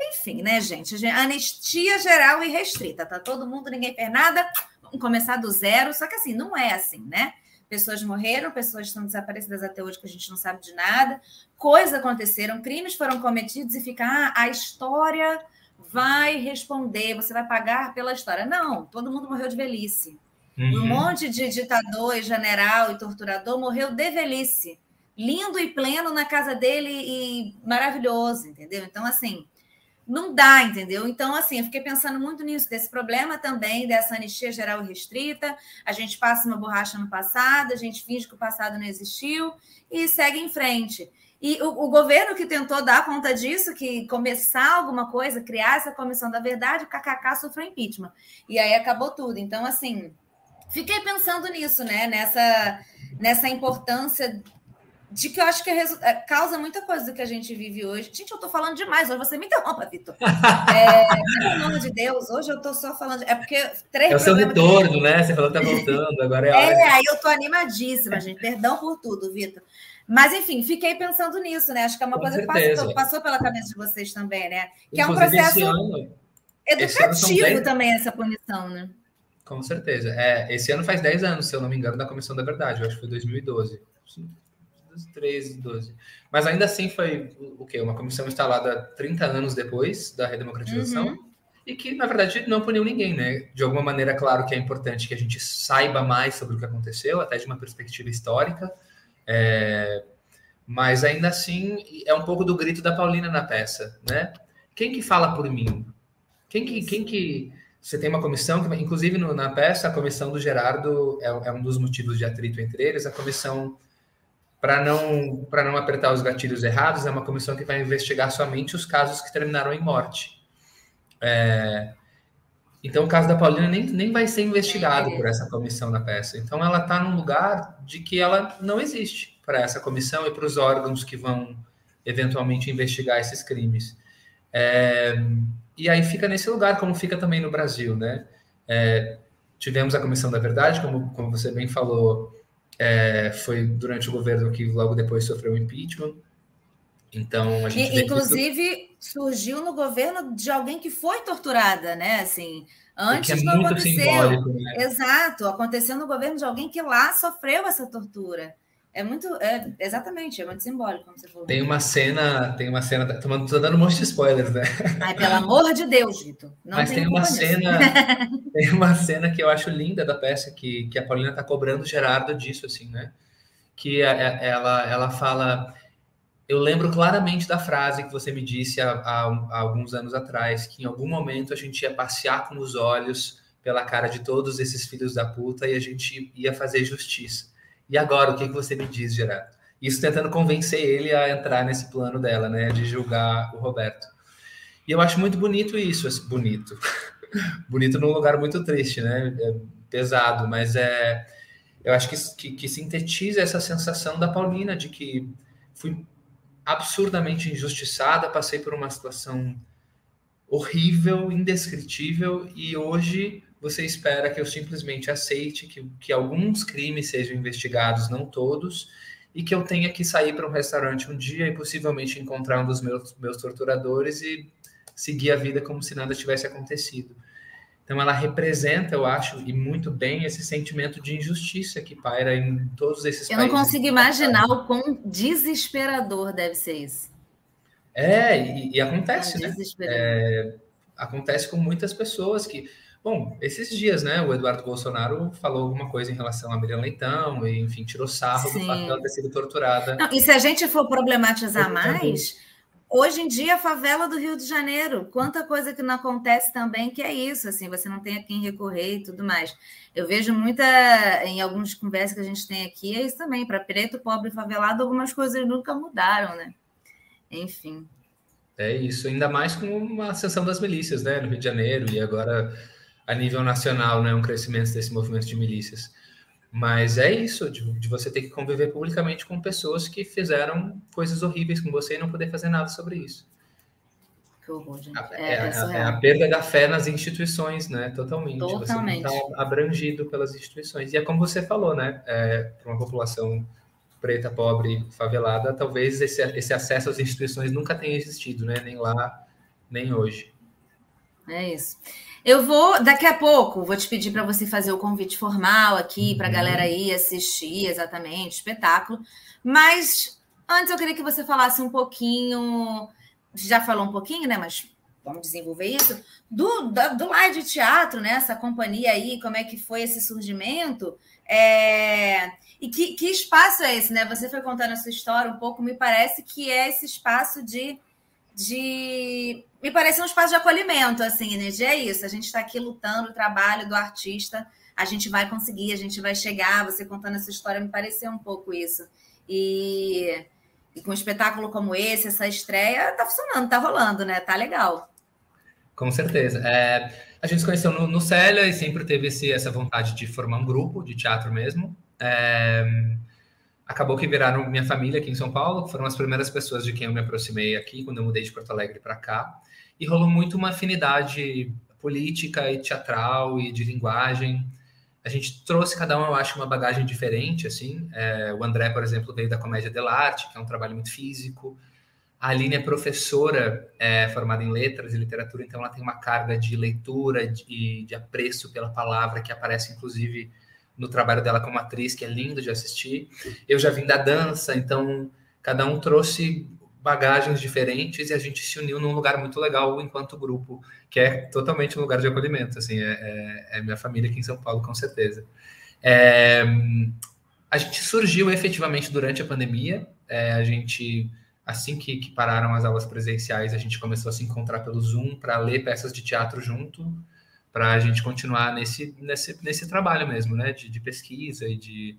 S1: enfim, né, gente, anistia geral e restrita, tá todo mundo, ninguém fez nada, vamos começar do zero, só que assim, não é assim, né? Pessoas morreram, pessoas estão desaparecidas até hoje que a gente não sabe de nada, coisas aconteceram, crimes foram cometidos e fica, ah, a história vai responder, você vai pagar pela história. Não, todo mundo morreu de velhice. Uhum. Um monte de ditador e general e torturador morreu de velhice. Lindo e pleno na casa dele e maravilhoso, entendeu? Então, assim, não dá, entendeu? Então, assim, eu fiquei pensando muito nisso, desse problema também, dessa anistia geral restrita. A gente passa uma borracha no passado, a gente finge que o passado não existiu e segue em frente. E o, o governo que tentou dar conta disso, que começar alguma coisa, criar essa comissão da verdade, o KKK sofreu impeachment. E aí acabou tudo. Então, assim, fiquei pensando nisso, né? Nessa, nessa importância de que eu acho que é, é, causa muita coisa do que a gente vive hoje. Gente, eu estou falando demais hoje, você me interrompa, Vitor. É, pelo nome de Deus, hoje eu estou só falando. De... É porque
S2: três É o seu retorno, né? Você falou que está voltando, agora é a
S1: hora. É, aí eu estou animadíssima, gente. Perdão por tudo, Vitor. Mas, enfim, fiquei pensando nisso, né? Acho que é uma Com coisa certeza. que passou, passou, pela cabeça de vocês também, né? Que Inclusive, é um processo ano, educativo ano também, essa punição, né?
S2: Com certeza. É, esse ano faz 10 anos, se eu não me engano, da Comissão da Verdade. Eu acho que foi 2012. 13, 12. Mas ainda assim foi o quê? Uma comissão instalada 30 anos depois da redemocratização. Uhum. E que, na verdade, não puniu ninguém, né? De alguma maneira, claro que é importante que a gente saiba mais sobre o que aconteceu, até de uma perspectiva histórica. É... Mas ainda assim, é um pouco do grito da Paulina na peça, né? Quem que fala por mim? Quem que, quem que... Você tem uma comissão, que, inclusive no, na peça, a comissão do Gerardo é, é um dos motivos de atrito entre eles, a comissão para não, para não apertar os gatilhos errados, é uma comissão que vai investigar somente os casos que terminaram em morte. É, então, o caso da Paulina nem, nem vai ser investigado por essa comissão na peça. Então, ela está num lugar de que ela não existe para essa comissão e para os órgãos que vão eventualmente investigar esses crimes. É, e aí fica nesse lugar, como fica também no Brasil, né? É, tivemos a Comissão da Verdade, como, como você bem falou, é, foi durante o governo que logo depois sofreu o impeachment. Então, a gente.
S1: E, inclusive, surgiu no governo de alguém que foi torturada, né? Assim, antes é não aconteceu. Né? Exato, aconteceu no governo de alguém que lá sofreu essa tortura. É muito, é, exatamente, é muito simbólico, como você falou.
S2: Tem uma cena, tem uma cena, tô, tô dando um monte de spoilers, né?
S1: Ai, pelo amor de Deus, Vitor.
S2: Mas tem uma cena, tem uma cena que eu acho linda da peça, que, que a Paulina tá cobrando o Gerardo disso, assim, né? Que a, a, ela, ela fala, eu lembro claramente da frase que você me disse há, há, há, alguns anos atrás, que em algum momento a gente ia passear com os olhos pela cara de todos esses filhos da puta e a gente ia fazer justiça. E agora, o que, você me diz, Gerardo? Isso tentando convencer ele a entrar nesse plano dela, né, de julgar o Roberto. E eu acho muito bonito isso, bonito. bonito num lugar muito triste, né? É pesado, mas é eu acho que, que, que sintetiza essa sensação da Paulina de que fui absurdamente injustiçada, passei por uma situação horrível, indescritível, e hoje você espera que eu simplesmente aceite que, que alguns crimes sejam investigados, não todos, e que eu tenha que sair para um restaurante um dia e possivelmente encontrar um dos meus, meus torturadores e seguir a vida como se nada tivesse acontecido. Então, ela representa, eu acho, e muito bem, esse sentimento de injustiça que paira em todos esses
S1: eu países. Eu não consigo imaginar o quão desesperador deve ser isso.
S2: É, e, e acontece, é né? É, acontece com muitas pessoas que. Bom, esses dias, né, o Eduardo Bolsonaro falou alguma coisa em relação a Miriam Leitão, e, enfim, tirou sarro Sim. do fato dela ter sido torturada.
S1: Não, e se a gente for problematizar mais, Hoje em dia, a favela do Rio de Janeiro, quanta coisa que não acontece também, que é isso, assim, você não tem a quem recorrer e tudo mais. Eu vejo muita, em algumas conversas que a gente tem aqui, é isso também, para preto, pobre e favelado, algumas coisas nunca mudaram, né? Enfim.
S2: É isso, ainda mais com uma ascensão das milícias, né, no Rio de Janeiro, e agora a nível nacional, né, um crescimento desse movimento de milícias. Mas é isso, de, de, você ter que conviver publicamente com pessoas que fizeram coisas horríveis com você e não poder fazer nada sobre isso.
S1: Que horror, gente.
S2: É, é, é, é a perda da fé nas instituições, né? Totalmente. Totalmente. Você está abrangido pelas instituições. E é como você falou, né? É, Para uma população preta, pobre, favelada, talvez esse, esse acesso às instituições nunca tenha existido, né? Nem lá, nem hoje.
S1: É isso. Eu vou, daqui a pouco, vou te pedir para você fazer o convite formal aqui, para a uhum. galera ir assistir exatamente espetáculo. Mas antes eu queria que você falasse um pouquinho, já falou um pouquinho, né? Mas vamos desenvolver isso, do, do, do live de teatro, né? Essa companhia aí, como é que foi esse surgimento? É... E que, que espaço é esse, né? Você foi contando a sua história um pouco, me parece que é esse espaço de de. Me parece um espaço de acolhimento, assim, né? De é isso, a gente está aqui lutando o trabalho do artista, a gente vai conseguir, a gente vai chegar. Você contando essa história me pareceu um pouco isso. E, e com um espetáculo como esse, essa estreia, tá funcionando, tá rolando, né? Tá legal.
S2: Com certeza. É, a gente se conheceu no, no Célia e sempre teve esse, essa vontade de formar um grupo de teatro mesmo. É, acabou que viraram minha família aqui em São Paulo, foram as primeiras pessoas de quem eu me aproximei aqui quando eu mudei de Porto Alegre para cá. E rolou muito uma afinidade política e teatral e de linguagem. A gente trouxe cada um, eu acho, uma bagagem diferente, assim. É, o André, por exemplo, veio da comédia dell'arte, que é um trabalho muito físico. A Aline é professora é, formada em letras e literatura, então ela tem uma carga de leitura e de, de apreço pela palavra que aparece, inclusive, no trabalho dela como atriz, que é lindo de assistir. Eu já vim da dança, então cada um trouxe bagagens diferentes e a gente se uniu num lugar muito legal enquanto grupo, que é totalmente um lugar de acolhimento, assim, é, é, é minha família aqui em São Paulo, com certeza. É, a gente surgiu efetivamente durante a pandemia, é, a gente, assim que, que pararam as aulas presenciais, a gente começou a se encontrar pelo Zoom para ler peças de teatro junto, para a gente continuar nesse, nesse, nesse trabalho mesmo, né, de, de, pesquisa e de...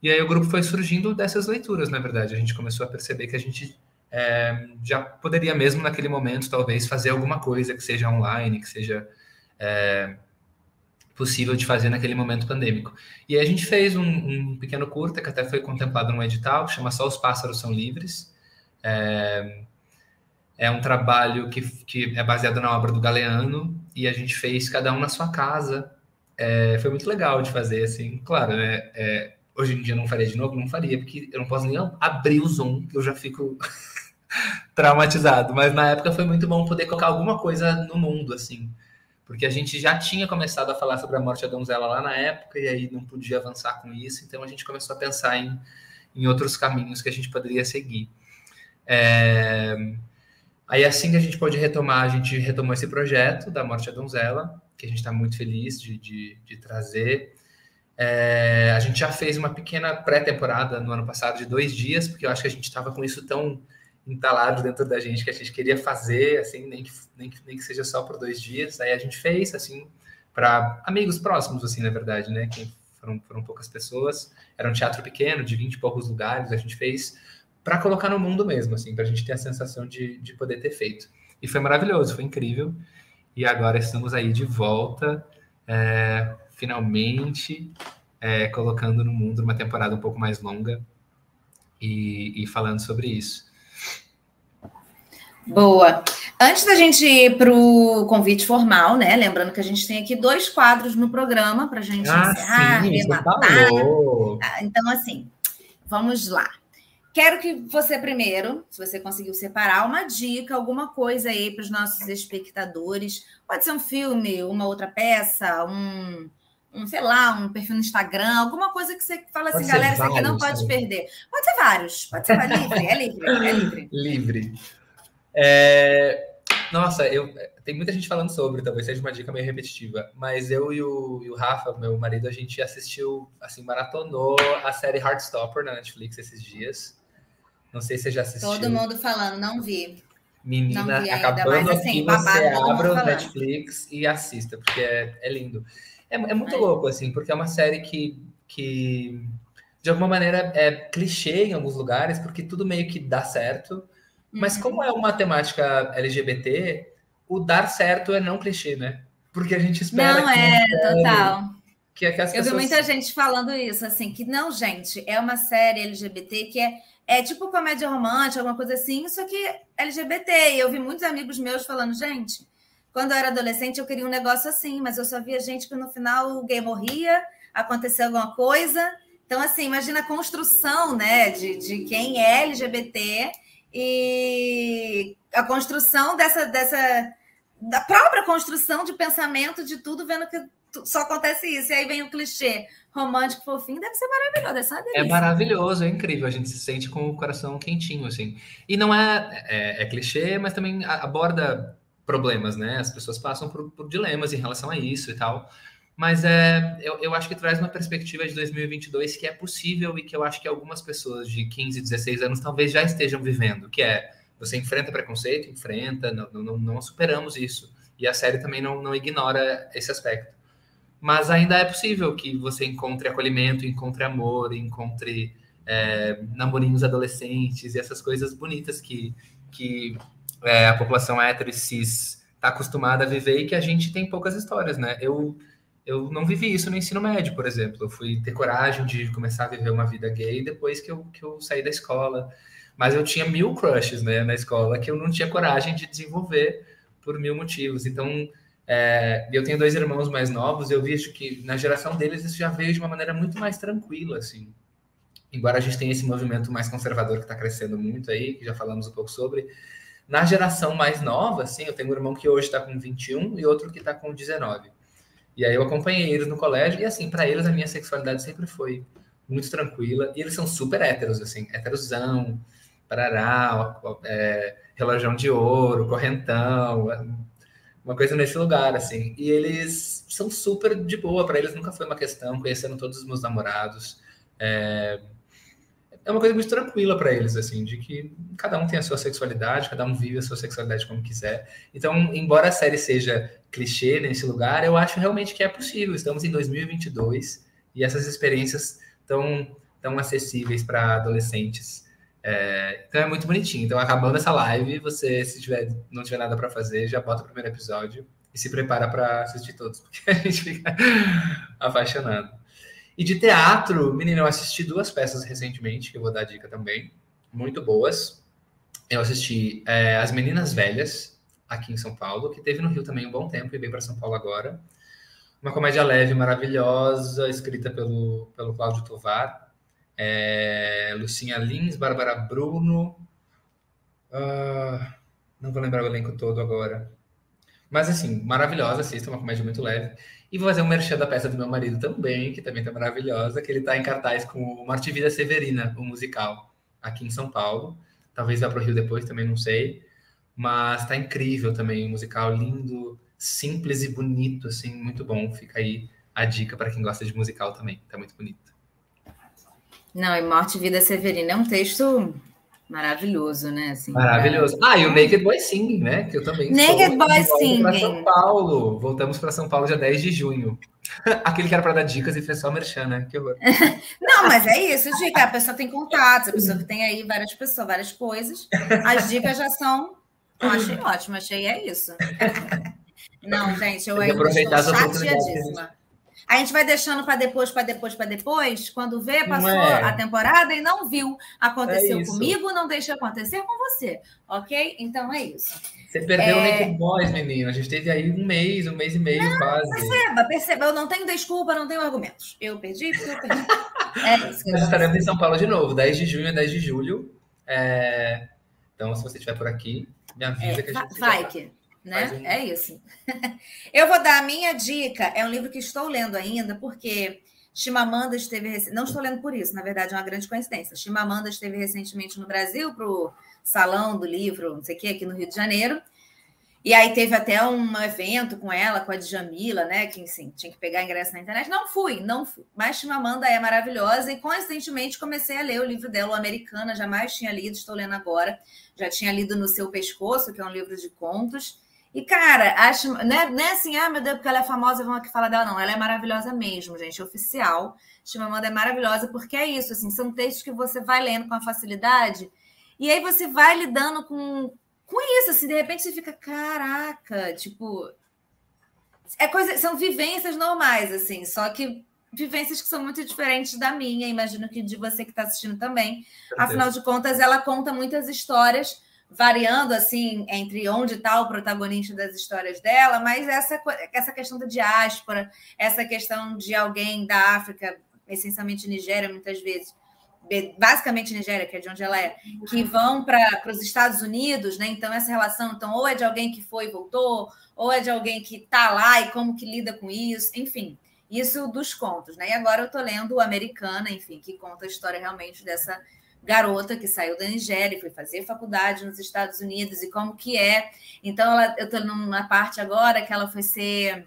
S2: E aí o grupo foi surgindo dessas leituras, na verdade. A gente começou a perceber que a gente é, já poderia mesmo naquele momento, talvez, fazer alguma coisa que seja online, que seja é, possível de fazer naquele momento pandêmico. E aí a gente fez um, um, pequeno curta, que até foi contemplado no edital, chama Só os Pássaros São Livres. É, é um trabalho que, que é baseado na obra do Galeano e a gente fez cada um na sua casa. É, foi muito legal de fazer, assim. Claro, né? É, hoje em dia não faria de novo, não faria, porque eu não posso nem abrir o Zoom, eu já fico traumatizado. Mas na época foi muito bom poder colocar alguma coisa no mundo, assim. Porque a gente já tinha começado a falar sobre a morte da donzela lá na época, e aí não podia avançar com isso, então a gente começou a pensar em, em outros caminhos que a gente poderia seguir. É, Aí, assim que a gente pode retomar, a gente retomou esse projeto da Morte à Donzela, que a gente está muito feliz de, de, de trazer. É, a gente já fez uma pequena pré-temporada no ano passado de dois dias, porque eu acho que a gente estava com isso tão entalado dentro da gente que a gente queria fazer, assim, nem que, nem que, nem que seja só por dois dias. Aí a gente fez, assim, para amigos próximos, assim, na verdade, né? Que foram, foram poucas pessoas. Era um teatro pequeno, de 20 e poucos lugares. A gente fez para colocar no mundo mesmo, assim, para a gente ter a sensação de, de poder ter feito. E foi maravilhoso, foi incrível. E agora estamos aí de volta, é, finalmente, é, colocando no mundo uma temporada um pouco mais longa e, e falando sobre isso.
S1: Boa. Antes da gente ir para o convite formal, né? Lembrando que a gente tem aqui dois quadros no programa para a gente
S2: ah, encerrar, sim,
S1: rematar. Então, assim, vamos lá. Quero que você primeiro, se você conseguiu separar, uma dica, alguma coisa aí para os nossos espectadores. Pode ser um filme, uma outra peça, um, um, sei lá, um perfil no Instagram, alguma coisa que você fala assim, galera, isso aqui não pode perder. Pode ser vários, pode ser livre, é livre, é livre.
S2: livre. É... Nossa, eu tem muita gente falando sobre, talvez seja uma dica meio repetitiva, mas eu e o, e o Rafa, meu marido, a gente assistiu, assim, maratonou a série Heartstopper na Netflix esses dias. Não sei se você já assistiu.
S1: Todo mundo falando, não vi.
S2: Menina, não vi ainda, acabando mas, assim, aqui, você abre o Netflix e assista, porque é, é lindo. É, é muito é. louco, assim, porque é uma série que, que, de alguma maneira, é clichê em alguns lugares, porque tudo meio que dá certo. Mas uhum. como é uma temática LGBT, o dar certo é não clichê, né? Porque a gente espera.
S1: Não, é, total.
S2: Que, é que as
S1: Eu pessoas... vi muita gente falando isso, assim, que não, gente, é uma série LGBT que é é tipo comédia romântica, alguma coisa assim, só que LGBT. E eu vi muitos amigos meus falando, gente, quando eu era adolescente eu queria um negócio assim, mas eu só via gente que no final o gay morria, aconteceu alguma coisa. Então, assim, imagina a construção, né, de, de quem é LGBT e a construção dessa, dessa da própria construção de pensamento de tudo, vendo que só acontece isso. E aí vem o clichê romântico, fofinho, deve ser maravilhoso. É,
S2: é maravilhoso, é incrível. A gente se sente com o coração quentinho, assim. E não é, é, é clichê, mas também aborda problemas, né? As pessoas passam por, por, dilemas em relação a isso e tal. Mas é, eu, eu acho que traz uma perspectiva de 2022 que é possível e que eu acho que algumas pessoas de 15, 16 anos talvez já estejam vivendo, que é você enfrenta preconceito, enfrenta, não, não, não superamos isso. E a série também não, não ignora esse aspecto mas ainda é possível que você encontre acolhimento, encontre amor, encontre é, namorinhos adolescentes e essas coisas bonitas que, que é, a população hétero e cis está acostumada a viver e que a gente tem poucas histórias, né? Eu, eu não vivi isso no ensino médio, por exemplo. Eu fui ter coragem de começar a viver uma vida gay depois que eu, que eu saí da escola. Mas eu tinha mil crushes né, na escola que eu não tinha coragem de desenvolver por mil motivos. Então, é, eu tenho dois irmãos mais novos, eu vejo que na geração deles isso já veio de uma maneira muito mais tranquila, assim. Embora a gente tenha esse movimento mais conservador que está crescendo muito aí, que já falamos um pouco sobre. Na geração mais nova, assim, eu tenho um irmão que hoje está com 21 e outro que está com 19. E aí eu acompanhei eles no colégio e, assim, para eles a minha sexualidade sempre foi muito tranquila. E eles são super héteros, assim, heterosão, parará, é, relógio de ouro, correntão, uma coisa nesse lugar, assim. E eles são super de boa, para eles nunca foi uma questão, conhecendo todos os meus namorados. É, é uma coisa muito tranquila para eles, assim, de que cada um tem a sua sexualidade, cada um vive a sua sexualidade como quiser. Então, embora a série seja clichê nesse lugar, eu acho realmente que é possível. Estamos em 2022 e essas experiências estão tão acessíveis para adolescentes. É, então é muito bonitinho. Então, acabando essa live, você, se tiver, não tiver nada para fazer, já bota o primeiro episódio e se prepara para assistir todos, porque a gente fica apaixonado. E de teatro, menina, eu assisti duas peças recentemente, que eu vou dar dica também, muito boas. Eu assisti é, As Meninas Velhas, aqui em São Paulo, que teve no Rio também um bom tempo e veio para São Paulo agora. Uma comédia leve, maravilhosa, escrita pelo, pelo Cláudio Tovar é, Lucinha Lins, Bárbara Bruno. Uh, não vou lembrar o elenco todo agora. Mas, assim, maravilhosa, assista, uma comédia muito leve. E vou fazer um merchan da peça do meu marido também, que também tá maravilhosa, que ele tá em cartaz com o Morte Vida Severina, o musical, aqui em São Paulo. Talvez vá para o Rio depois, também não sei. Mas tá incrível também, um musical lindo, simples e bonito, assim, muito bom. Fica aí a dica para quem gosta de musical também, tá muito bonito.
S1: Não, e Morte e Vida Severina é um texto Maravilhoso, né? Assim,
S2: Maravilhoso. Ah, e o Naked Boy Singing, né? Que eu também
S1: Naked Boy Singing. Para
S2: São Paulo. Voltamos para São Paulo dia 10 de junho. Aquele que era para dar dicas e fez só merchan, né? Que horror.
S1: Não, mas é isso, dica. A pessoa tem contatos, a pessoa que tem aí várias pessoas, várias coisas. As dicas já são. Eu achei ótimo, achei é isso. Não, gente, eu ainda estou chateadíssima. A gente vai deixando para depois, para depois, para depois. Quando vê, passou é. a temporada e não viu. Aconteceu é comigo, não deixa acontecer com você. Ok? Então é isso.
S2: Você perdeu é... o Naked Boys, menino. A gente teve aí um mês, um mês e meio não, quase.
S1: Perceba, perceba. Eu não tenho desculpa, não tenho argumentos. Eu perdi porque eu perdi.
S2: é isso. Nós estaremos em São Paulo de novo, 10 de junho a 10 de julho. É... Então, se você estiver por aqui, me avisa é, que a gente
S1: vai. que né? Um... É isso. Eu vou dar a minha dica. É um livro que estou lendo ainda, porque Chimamanda esteve. Não estou lendo por isso, na verdade, é uma grande coincidência. Chimamanda esteve recentemente no Brasil para o Salão do Livro, não sei o que, aqui no Rio de Janeiro. E aí teve até um evento com ela, com a Djamila, né? Que assim, tinha que pegar ingresso na internet. Não fui, não fui. Mas Chimamanda é maravilhosa e coincidentemente comecei a ler o livro dela, o Americana, jamais tinha lido, estou lendo agora. Já tinha lido No Seu Pescoço, que é um livro de contos. E, cara, acho, né, não é assim, ah, meu Deus, porque ela é famosa, vamos aqui falar dela, não. Ela é maravilhosa mesmo, gente, oficial. Chimamanda é maravilhosa, porque é isso, assim, são textos que você vai lendo com a facilidade, e aí você vai lidando com, com isso, assim, de repente você fica, caraca, tipo. É coisa, são vivências normais, assim, só que vivências que são muito diferentes da minha, imagino que de você que está assistindo também. Afinal de contas, ela conta muitas histórias variando assim entre onde está o protagonista das histórias dela, mas essa, essa questão da diáspora, essa questão de alguém da África, essencialmente Nigéria, muitas vezes, basicamente Nigéria, que é de onde ela é, que vão para os Estados Unidos, né? Então, essa relação, então, ou é de alguém que foi e voltou, ou é de alguém que está lá e como que lida com isso, enfim, isso dos contos, né? E agora eu estou lendo o Americana, enfim, que conta a história realmente dessa garota que saiu da Nigéria e foi fazer faculdade nos Estados Unidos e como que é. Então, ela, eu estou numa parte agora que ela foi ser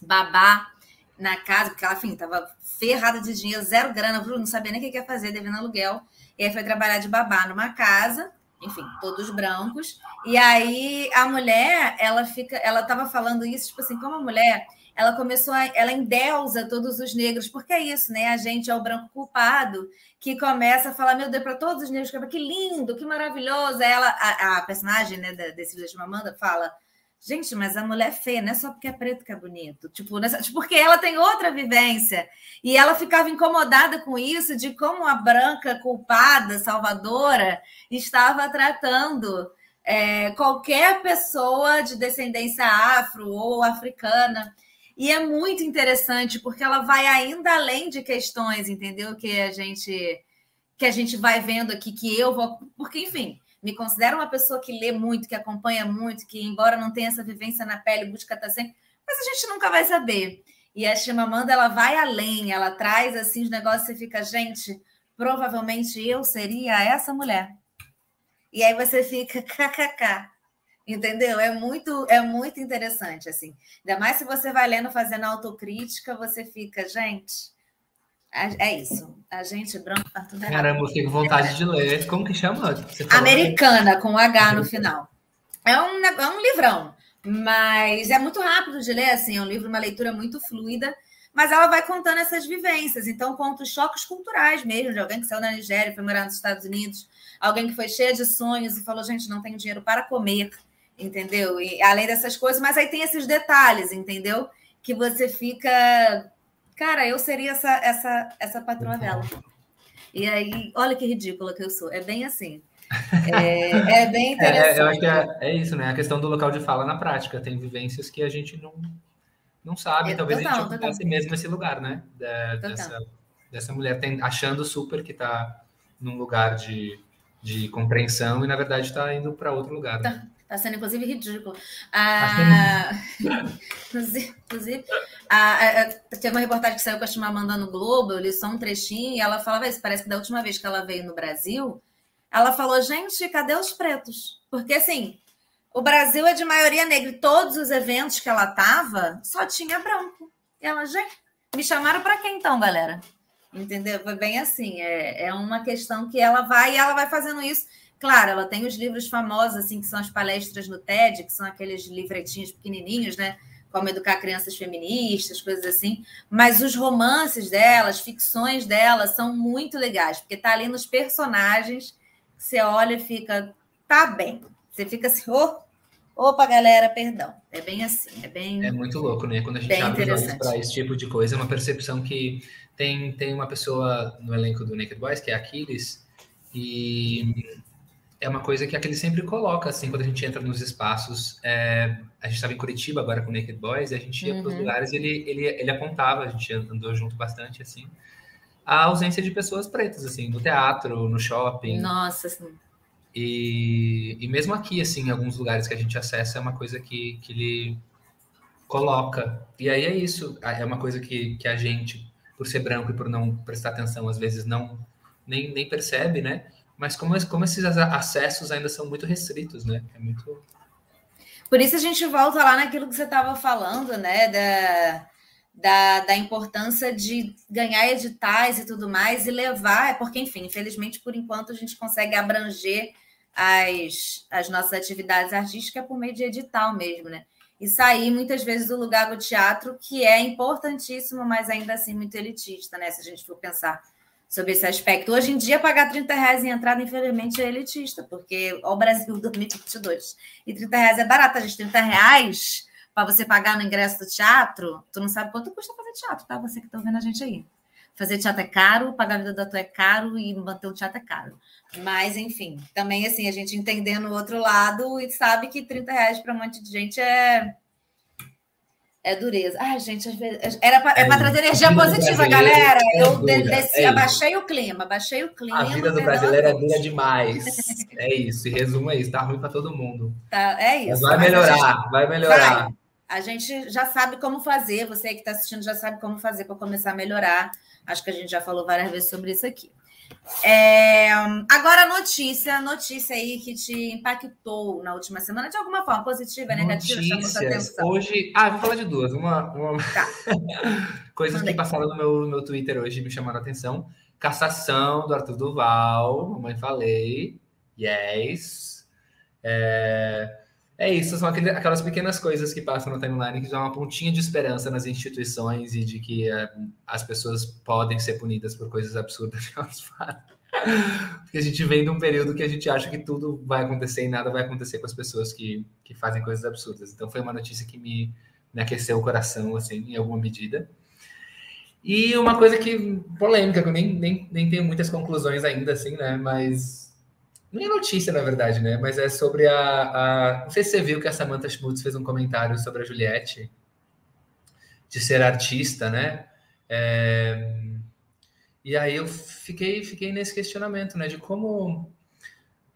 S1: babá na casa, porque ela, enfim, estava ferrada de dinheiro, zero grana, não sabia nem o que ia fazer, devendo aluguel. E aí foi trabalhar de babá numa casa, enfim, todos brancos. E aí a mulher, ela fica, ela estava falando isso, tipo assim, como a mulher ela começou a, ela endeusa todos os negros, porque é isso, né? A gente é o branco culpado que começa a falar, meu Deus, para todos os negros, que lindo, que maravilhoso. Ela, a, a personagem né, desse vídeo de Mamanda fala, gente, mas a mulher é feia, não é só porque é preto que é bonito, tipo, tipo, porque ela tem outra vivência. E ela ficava incomodada com isso, de como a branca culpada, salvadora, estava tratando é, qualquer pessoa de descendência afro ou africana. E é muito interessante porque ela vai ainda além de questões, entendeu? Que a gente que a gente vai vendo aqui que eu vou, porque enfim, me considero uma pessoa que lê muito, que acompanha muito, que embora não tenha essa vivência na pele, busca estar sempre, mas a gente nunca vai saber. E a Chimamanda ela vai além, ela traz assim os negócios, você fica, gente, provavelmente eu seria essa mulher. E aí você fica kkk. Entendeu? É muito, é muito interessante, assim. Ainda mais se você vai lendo, fazendo autocrítica, você fica, gente, é isso. A gente branco tá tudo
S2: Caramba, eu fico vontade de ler. Como que chama?
S1: Americana, com H no final. É um, é um livrão, mas é muito rápido de ler, assim, é um livro, uma leitura muito fluida, mas ela vai contando essas vivências. Então, conta os choques culturais mesmo, de alguém que saiu da Nigéria, foi morar nos Estados Unidos, alguém que foi cheia de sonhos e falou, gente, não tenho dinheiro para comer entendeu? E além dessas coisas, mas aí tem esses detalhes, entendeu? Que você fica, cara, eu seria essa essa essa patroa dela. E aí, olha que ridícula que eu sou. É bem assim. É, é bem interessante.
S2: É, eu acho que é, é, isso, né? A questão do local de fala na prática. Tem vivências que a gente não, não sabe. É, talvez total, a gente ocupasse mesmo esse lugar, né? Da, dessa, dessa mulher tem, achando super que está num lugar de, de compreensão e, na verdade, está indo para outro lugar. Né? Tá.
S1: Está sendo, inclusive, ridículo. Ah, inclusive, inclusive ah, teve uma reportagem que saiu com a Chimamanda no Globo, eu li só um trechinho, e ela falava isso, parece que da última vez que ela veio no Brasil, ela falou, gente, cadê os pretos? Porque, assim, o Brasil é de maioria negra, e todos os eventos que ela tava, só tinha branco. E ela, gente, me chamaram para quem então, galera? Entendeu? Foi bem assim, é, é uma questão que ela vai, e ela vai fazendo isso Claro, ela tem os livros famosos, assim, que são as palestras no TED, que são aqueles livretinhos pequenininhos, né? Como educar crianças feministas, coisas assim. Mas os romances dela, as ficções dela são muito legais, porque tá ali nos personagens. Você olha e fica, tá bem. Você fica assim, oh, opa, galera, perdão. É bem assim, é bem.
S2: É muito louco, né? Quando a gente abre os olhos para esse tipo de coisa, é uma percepção que tem, tem uma pessoa no elenco do Naked Boys, que é Aquiles, e é uma coisa que aquele sempre coloca, assim, quando a gente entra nos espaços. É, a gente estava em Curitiba agora com o Naked Boys, e a gente ia uhum. para os lugares e ele, ele, ele apontava, a gente andou junto bastante, assim, a ausência de pessoas pretas, assim, no teatro, no shopping.
S1: Nossa, sim.
S2: E, e mesmo aqui, assim, em alguns lugares que a gente acessa, é uma coisa que, que ele coloca. E aí é isso, é uma coisa que, que a gente, por ser branco e por não prestar atenção, às vezes não nem, nem percebe, né? Mas como, como esses acessos ainda são muito restritos, né? É muito.
S1: Por isso a gente volta lá naquilo que você estava falando, né? Da, da, da importância de ganhar editais e tudo mais e levar, é porque, enfim, infelizmente, por enquanto, a gente consegue abranger as, as nossas atividades artísticas por meio de edital mesmo, né? E sair muitas vezes do lugar do teatro, que é importantíssimo, mas ainda assim muito elitista, né? Se a gente for pensar sobre esse aspecto. Hoje em dia, pagar 30 reais em entrada, infelizmente, é elitista, porque o Brasil 2022 e 30 reais é barato, gente. 30 reais para você pagar no ingresso do teatro, tu não sabe quanto custa fazer teatro, tá? Você que está vendo a gente aí. Fazer teatro é caro, pagar a vida da tua é caro e manter o teatro é caro. Mas, enfim, também assim, a gente entendendo o outro lado e sabe que 30 reais para um monte de gente é é dureza. Ai, gente, às vezes. Era pra, é, para trazer energia positiva, galera. É eu desci, é abaixei o clima, abaixei o clima.
S2: A vida do brasileiro é dura demais. é isso. E resumo é isso. Tá ruim para todo mundo.
S1: Tá, é isso.
S2: Mas vai melhorar, gente... vai melhorar. Vai.
S1: A gente já sabe como fazer. Você que está assistindo já sabe como fazer para começar a melhorar. Acho que a gente já falou várias vezes sobre isso aqui. É, agora, notícia, notícia aí que te impactou na última semana, de alguma forma, positiva, negativa,
S2: Notícias. Hoje. Ah, vou falar de duas. Uma, uma... Tá. Coisas que passaram no meu, no meu Twitter hoje me chamaram a atenção. Cassação do Arthur Duval, mamãe falei. Yes. É... É isso, são aquelas pequenas coisas que passam na timeline que dão uma pontinha de esperança nas instituições e de que é, as pessoas podem ser punidas por coisas absurdas que elas fazem. Porque a gente vem de um período que a gente acha que tudo vai acontecer e nada vai acontecer com as pessoas que, que fazem coisas absurdas. Então foi uma notícia que me, me aqueceu o coração, assim, em alguma medida. E uma coisa que polêmica, que eu nem, nem, nem tenho muitas conclusões ainda, assim, né? Mas não é notícia, na verdade, né? Mas é sobre a, a. Não sei se você viu que a Samantha Schmutz fez um comentário sobre a Juliette, de ser artista, né? É... E aí eu fiquei, fiquei nesse questionamento, né? De como.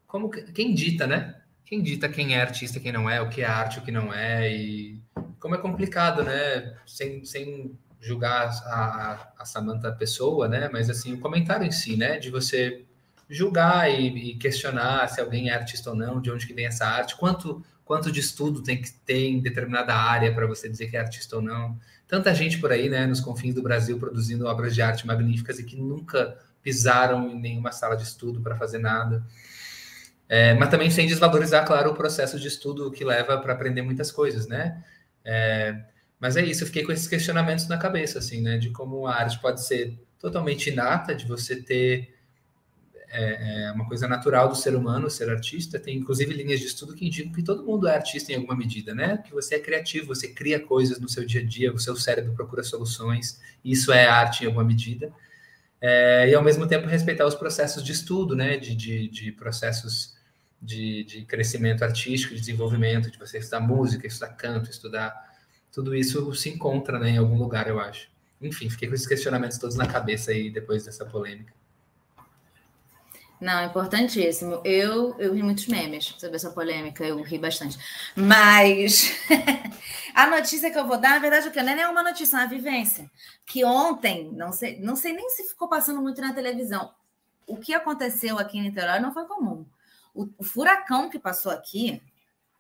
S2: como quem dita, né? Quem dita quem é artista quem não é, o que é arte o que não é, e como é complicado, né? Sem, sem julgar a, a, a Samantha pessoa, né? Mas assim, o comentário em si, né? De você julgar e, e, questionar se alguém é artista ou não, de onde que vem essa arte, quanto quanto de estudo tem que ter em determinada área para você dizer que é artista ou não. Tanta gente por aí, né, nos confins do Brasil produzindo obras de arte magníficas e que nunca pisaram em nenhuma sala de estudo para fazer nada. É, mas também sem desvalorizar, claro, o processo de estudo que leva para aprender muitas coisas, né? É, mas é isso, eu fiquei com esses questionamentos na cabeça, assim, né? De como a arte pode ser totalmente inata, de você ter é, é, uma coisa natural do ser humano ser artista. Tem inclusive linhas de estudo que indicam que todo mundo é artista em alguma medida, né? Que você é criativo, você cria coisas no seu dia a dia, o seu cérebro procura soluções. Isso é arte em alguma medida. É, e ao mesmo tempo respeitar os processos de estudo, né? De, de, de processos de, de, crescimento artístico, de desenvolvimento, de você estudar música, estudar canto, estudar tudo isso se encontra né, em algum lugar, eu acho. Enfim, fiquei com esses questionamentos todos na cabeça aí depois dessa polêmica.
S1: Não, importantíssimo. Eu, eu ri muitos memes sobre essa polêmica, eu ri bastante. Mas a notícia que eu vou dar, na verdade, o que não é uma notícia, é uma vivência. Que ontem, não sei, não sei nem se ficou passando muito na televisão. O que aconteceu aqui em Niterói não foi comum. O, o furacão que passou aqui,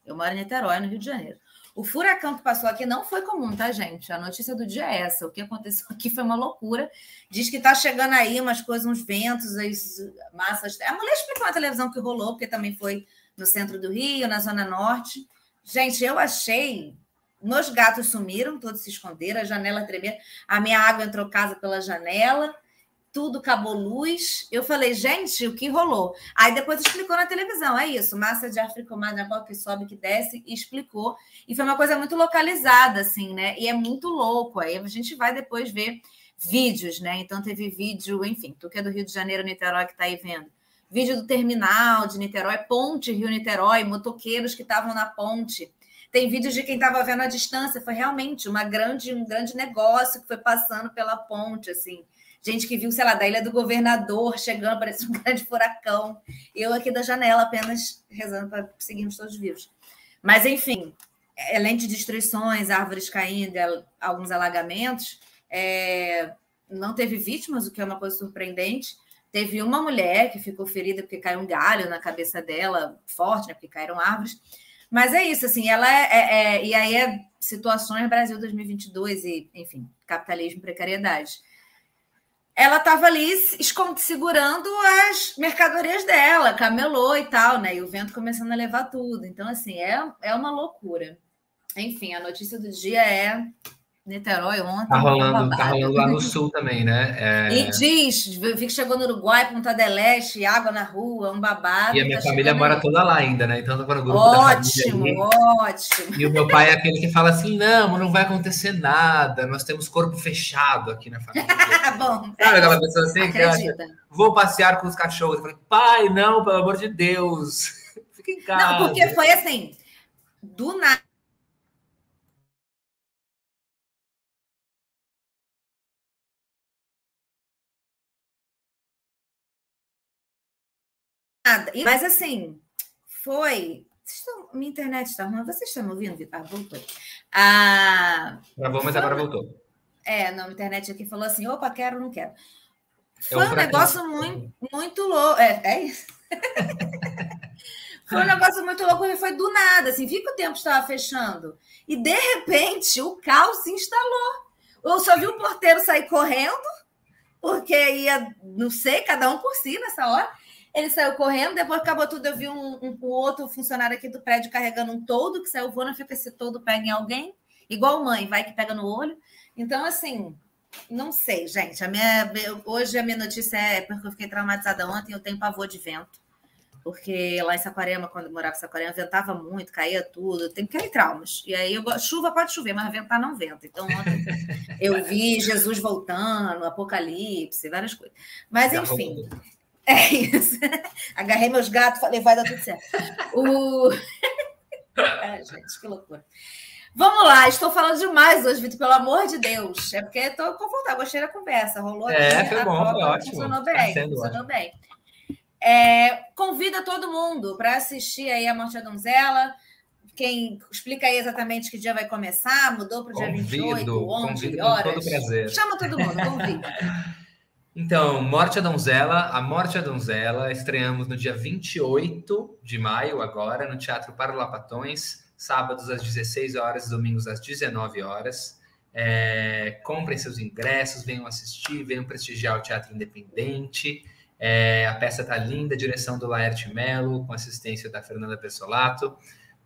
S1: eu moro em Niterói, no Rio de Janeiro. O furacão que passou aqui não foi comum, tá, gente? A notícia do dia é essa. O que aconteceu aqui foi uma loucura. Diz que tá chegando aí umas coisas, uns ventos, as massas. A mulher explicou na televisão que rolou, porque também foi no centro do Rio, na Zona Norte. Gente, eu achei. Meus gatos sumiram, todos se esconderam, a janela tremeu. A minha água entrou casa pela janela tudo acabou luz. Eu falei, gente, o que rolou? Aí depois explicou na televisão, é isso, massa de ar fricomada, qual que sobe, que desce, e explicou. E foi uma coisa muito localizada, assim, né? E é muito louco. Aí a gente vai depois ver vídeos, né? Então teve vídeo, enfim, tu que é do Rio de Janeiro, Niterói, que tá aí vendo. Vídeo do terminal de Niterói, ponte Rio-Niterói, motoqueiros que estavam na ponte. Tem vídeos de quem estava vendo à distância, foi realmente uma grande, um grande negócio que foi passando pela ponte, assim gente que viu, sei lá, da Ilha do Governador chegando, parece um grande furacão. Eu aqui da janela apenas rezando para seguirmos todos vivos. Mas, enfim, além de destruições, árvores caindo, alguns alagamentos, é... não teve vítimas, o que é uma coisa surpreendente. Teve uma mulher que ficou ferida porque caiu um galho na cabeça dela, forte, né? Porque caíram árvores. Mas é isso, assim, ela é, é, é, e aí é situações Brasil 2022 e, enfim, capitalismo, precariedade ela estava ali segurando as mercadorias dela, camelô e tal, né? E o vento começando a levar tudo. Então, assim, é, é uma loucura. Enfim, a notícia do dia é Niterói ontem.
S2: Tá rolando, tá rolando lá no sul também, né?
S1: É... E diz, vi que chegou no Uruguai, Ponta del Este, água na rua, um babado.
S2: E a minha
S1: tá
S2: família mora toda lá ainda, né? Então tô no grupo
S1: ótimo, Ótimo,
S2: E o meu pai é aquele que fala assim, não, não vai acontecer nada, nós temos corpo fechado aqui na família.
S1: Bom.
S2: Sabe aquela pessoa assim? Acredita. Que vou passear com os cachorros. Eu falei, pai, não, pelo amor de Deus. Fica em casa.
S1: Não, porque foi assim, do nada nada. Mas assim, foi. Estão... Minha internet está ruim. Vocês estão me ouvindo, Vitor? Ah, voltou. Ah,
S2: Travou, mas agora voltou.
S1: É, não, a internet aqui falou assim: opa, quero, não quero. Foi é um, um negócio muito, muito louco. É, é isso. foi um negócio muito louco e foi do nada. Assim, vi que o tempo estava fechando. E de repente o caos se instalou. Eu só vi o porteiro sair correndo, porque ia, não sei, cada um por si nessa hora. Ele saiu correndo, depois acabou tudo. Eu vi um, um, um outro funcionário aqui do prédio carregando um todo que saiu voando. Eu fico, esse todo pega em alguém, igual mãe, vai que pega no olho. Então, assim, não sei, gente. A minha, hoje a minha notícia é porque eu fiquei traumatizada ontem. Eu tenho pavor de vento, porque lá em Saquarema, quando eu morava em Saquarema, ventava muito, caía tudo. Tem que cair traumas. E aí, eu, chuva pode chover, mas ventar não venta. Então, ontem eu vi Jesus voltando, Apocalipse, várias coisas. Mas, enfim. É isso. Agarrei meus gatos, falei, vai dar tudo certo. O... Ai, gente, que loucura. Vamos lá, estou falando demais hoje, Vitor, pelo amor de Deus. É porque estou confortável, gostei da conversa. Rolou
S2: é, aqui, foi bom, foi ótimo.
S1: Funcionou tá bem, tá funcionou ótimo. bem. É, convida todo mundo para assistir aí a Morte da Donzela. Quem explica aí exatamente que dia vai começar, mudou para o dia 28, 11 horas. Com todo prazer. Chama todo mundo, convida.
S2: Então, Morte à Donzela, A Morte à Donzela, estreamos no dia 28 de maio, agora, no Teatro Lapatões, sábados às 16 horas, domingos às 19 horas. É, comprem seus ingressos, venham assistir, venham prestigiar o Teatro Independente. É, a peça está linda, direção do Laerte Melo, com assistência da Fernanda Persolato.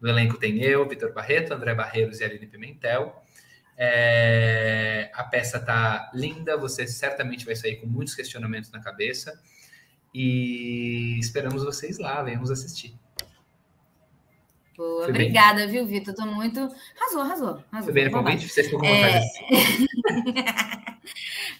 S2: No elenco tem eu, Vitor Barreto, André Barreiros e Aline Pimentel. É, a peça tá linda, você certamente vai sair com muitos questionamentos na cabeça. E esperamos vocês lá, venhamos assistir.
S1: Boa, obrigada, bem? viu, Vitor? Tô muito. Arrasou, arrasou. arrasou.
S2: Foi bem no convite? Vocês ficam com vontade
S1: é...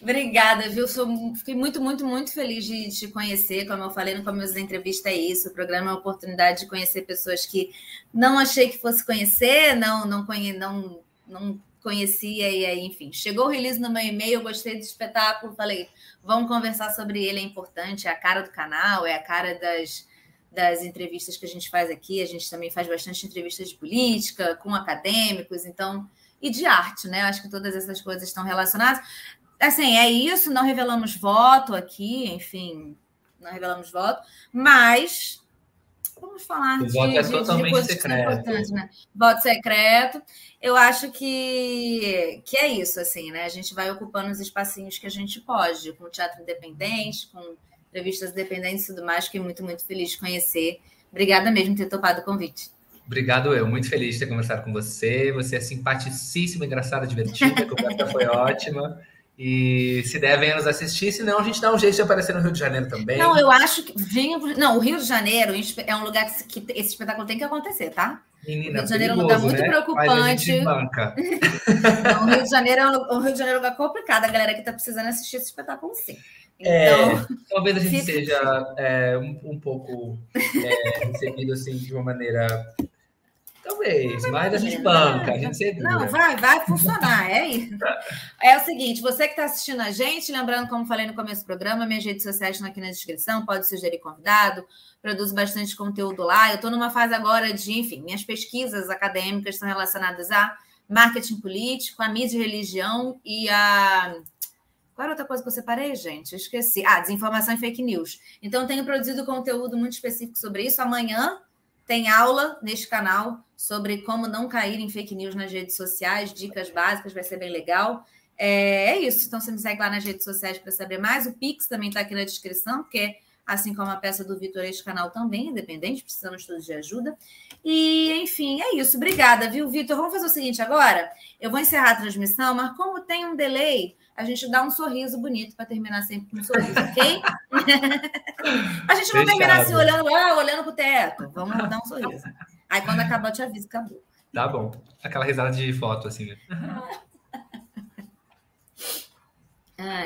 S1: Obrigada, viu? Sou, fiquei muito, muito, muito feliz de te conhecer. Como eu falei no começo da entrevista, é isso. O programa é uma oportunidade de conhecer pessoas que não achei que fosse conhecer, não, não, conhe, não, não conhecia, e aí, enfim, chegou o release no meu e-mail, eu gostei do espetáculo, falei, vamos conversar sobre ele, é importante, é a cara do canal, é a cara das, das entrevistas que a gente faz aqui, a gente também faz bastante entrevistas de política, com acadêmicos, então, e de arte, né? Acho que todas essas coisas estão relacionadas. Assim, é isso, não revelamos voto aqui, enfim, não revelamos voto, mas vamos falar
S2: o
S1: de,
S2: voto é
S1: de,
S2: totalmente
S1: de
S2: secreto.
S1: né? Voto secreto. Eu acho que, que é isso, assim, né? A gente vai ocupando os espacinhos que a gente pode, com teatro independente, com entrevistas independentes e tudo mais. Fiquei muito, muito feliz de conhecer. Obrigada mesmo por ter topado o convite.
S2: Obrigado, eu. Muito feliz de ter conversado com você. Você é simpaticíssima, engraçada, divertida. A conversa foi ótima. E se der, venha nos assistir. Se não, a gente dá um jeito de aparecer no Rio de Janeiro também.
S1: Não, eu acho que. Venha, não, o Rio de Janeiro é um lugar que, que esse espetáculo tem que acontecer, tá?
S2: Menina,
S1: o Rio de Janeiro
S2: perigoso,
S1: é um lugar muito
S2: né?
S1: preocupante. Não, o Rio de Janeiro é um, o Rio de Janeiro é um lugar complicado. A galera que está precisando assistir esse espetáculo, sim.
S2: Então, é, talvez a gente seja é, um, um, pouco é, recebido assim de uma maneira Talvez, mas a gente banca, a gente segura.
S1: Não, vai, vai funcionar, é isso. É o seguinte, você que está assistindo a gente, lembrando, como falei no começo do programa, minhas redes sociais estão aqui na descrição, pode sugerir convidado, produzo bastante conteúdo lá. Eu estou numa fase agora de, enfim, minhas pesquisas acadêmicas estão relacionadas a marketing político, a mídia e religião e a... Qual era outra coisa que eu separei, gente? Eu esqueci. Ah, desinformação e fake news. Então, tenho produzido conteúdo muito específico sobre isso. Amanhã tem aula neste canal sobre como não cair em fake news nas redes sociais, dicas básicas, vai ser bem legal. É, é isso. Então, você me segue lá nas redes sociais para saber mais. O Pix também está aqui na descrição, porque assim como a peça do Vitor, este canal também é independente, precisamos todos de ajuda. E, enfim, é isso. Obrigada, viu, Vitor? Vamos fazer o seguinte agora? Eu vou encerrar a transmissão, mas como tem um delay, a gente dá um sorriso bonito para terminar sempre com um sorriso, ok? a gente não terminar assim, olhando, ah, olhando para o teto. Vamos dar um sorriso. Aí quando acabar, eu te aviso, acabou.
S2: Tá bom. Aquela risada de foto, assim. Né?
S1: Ai.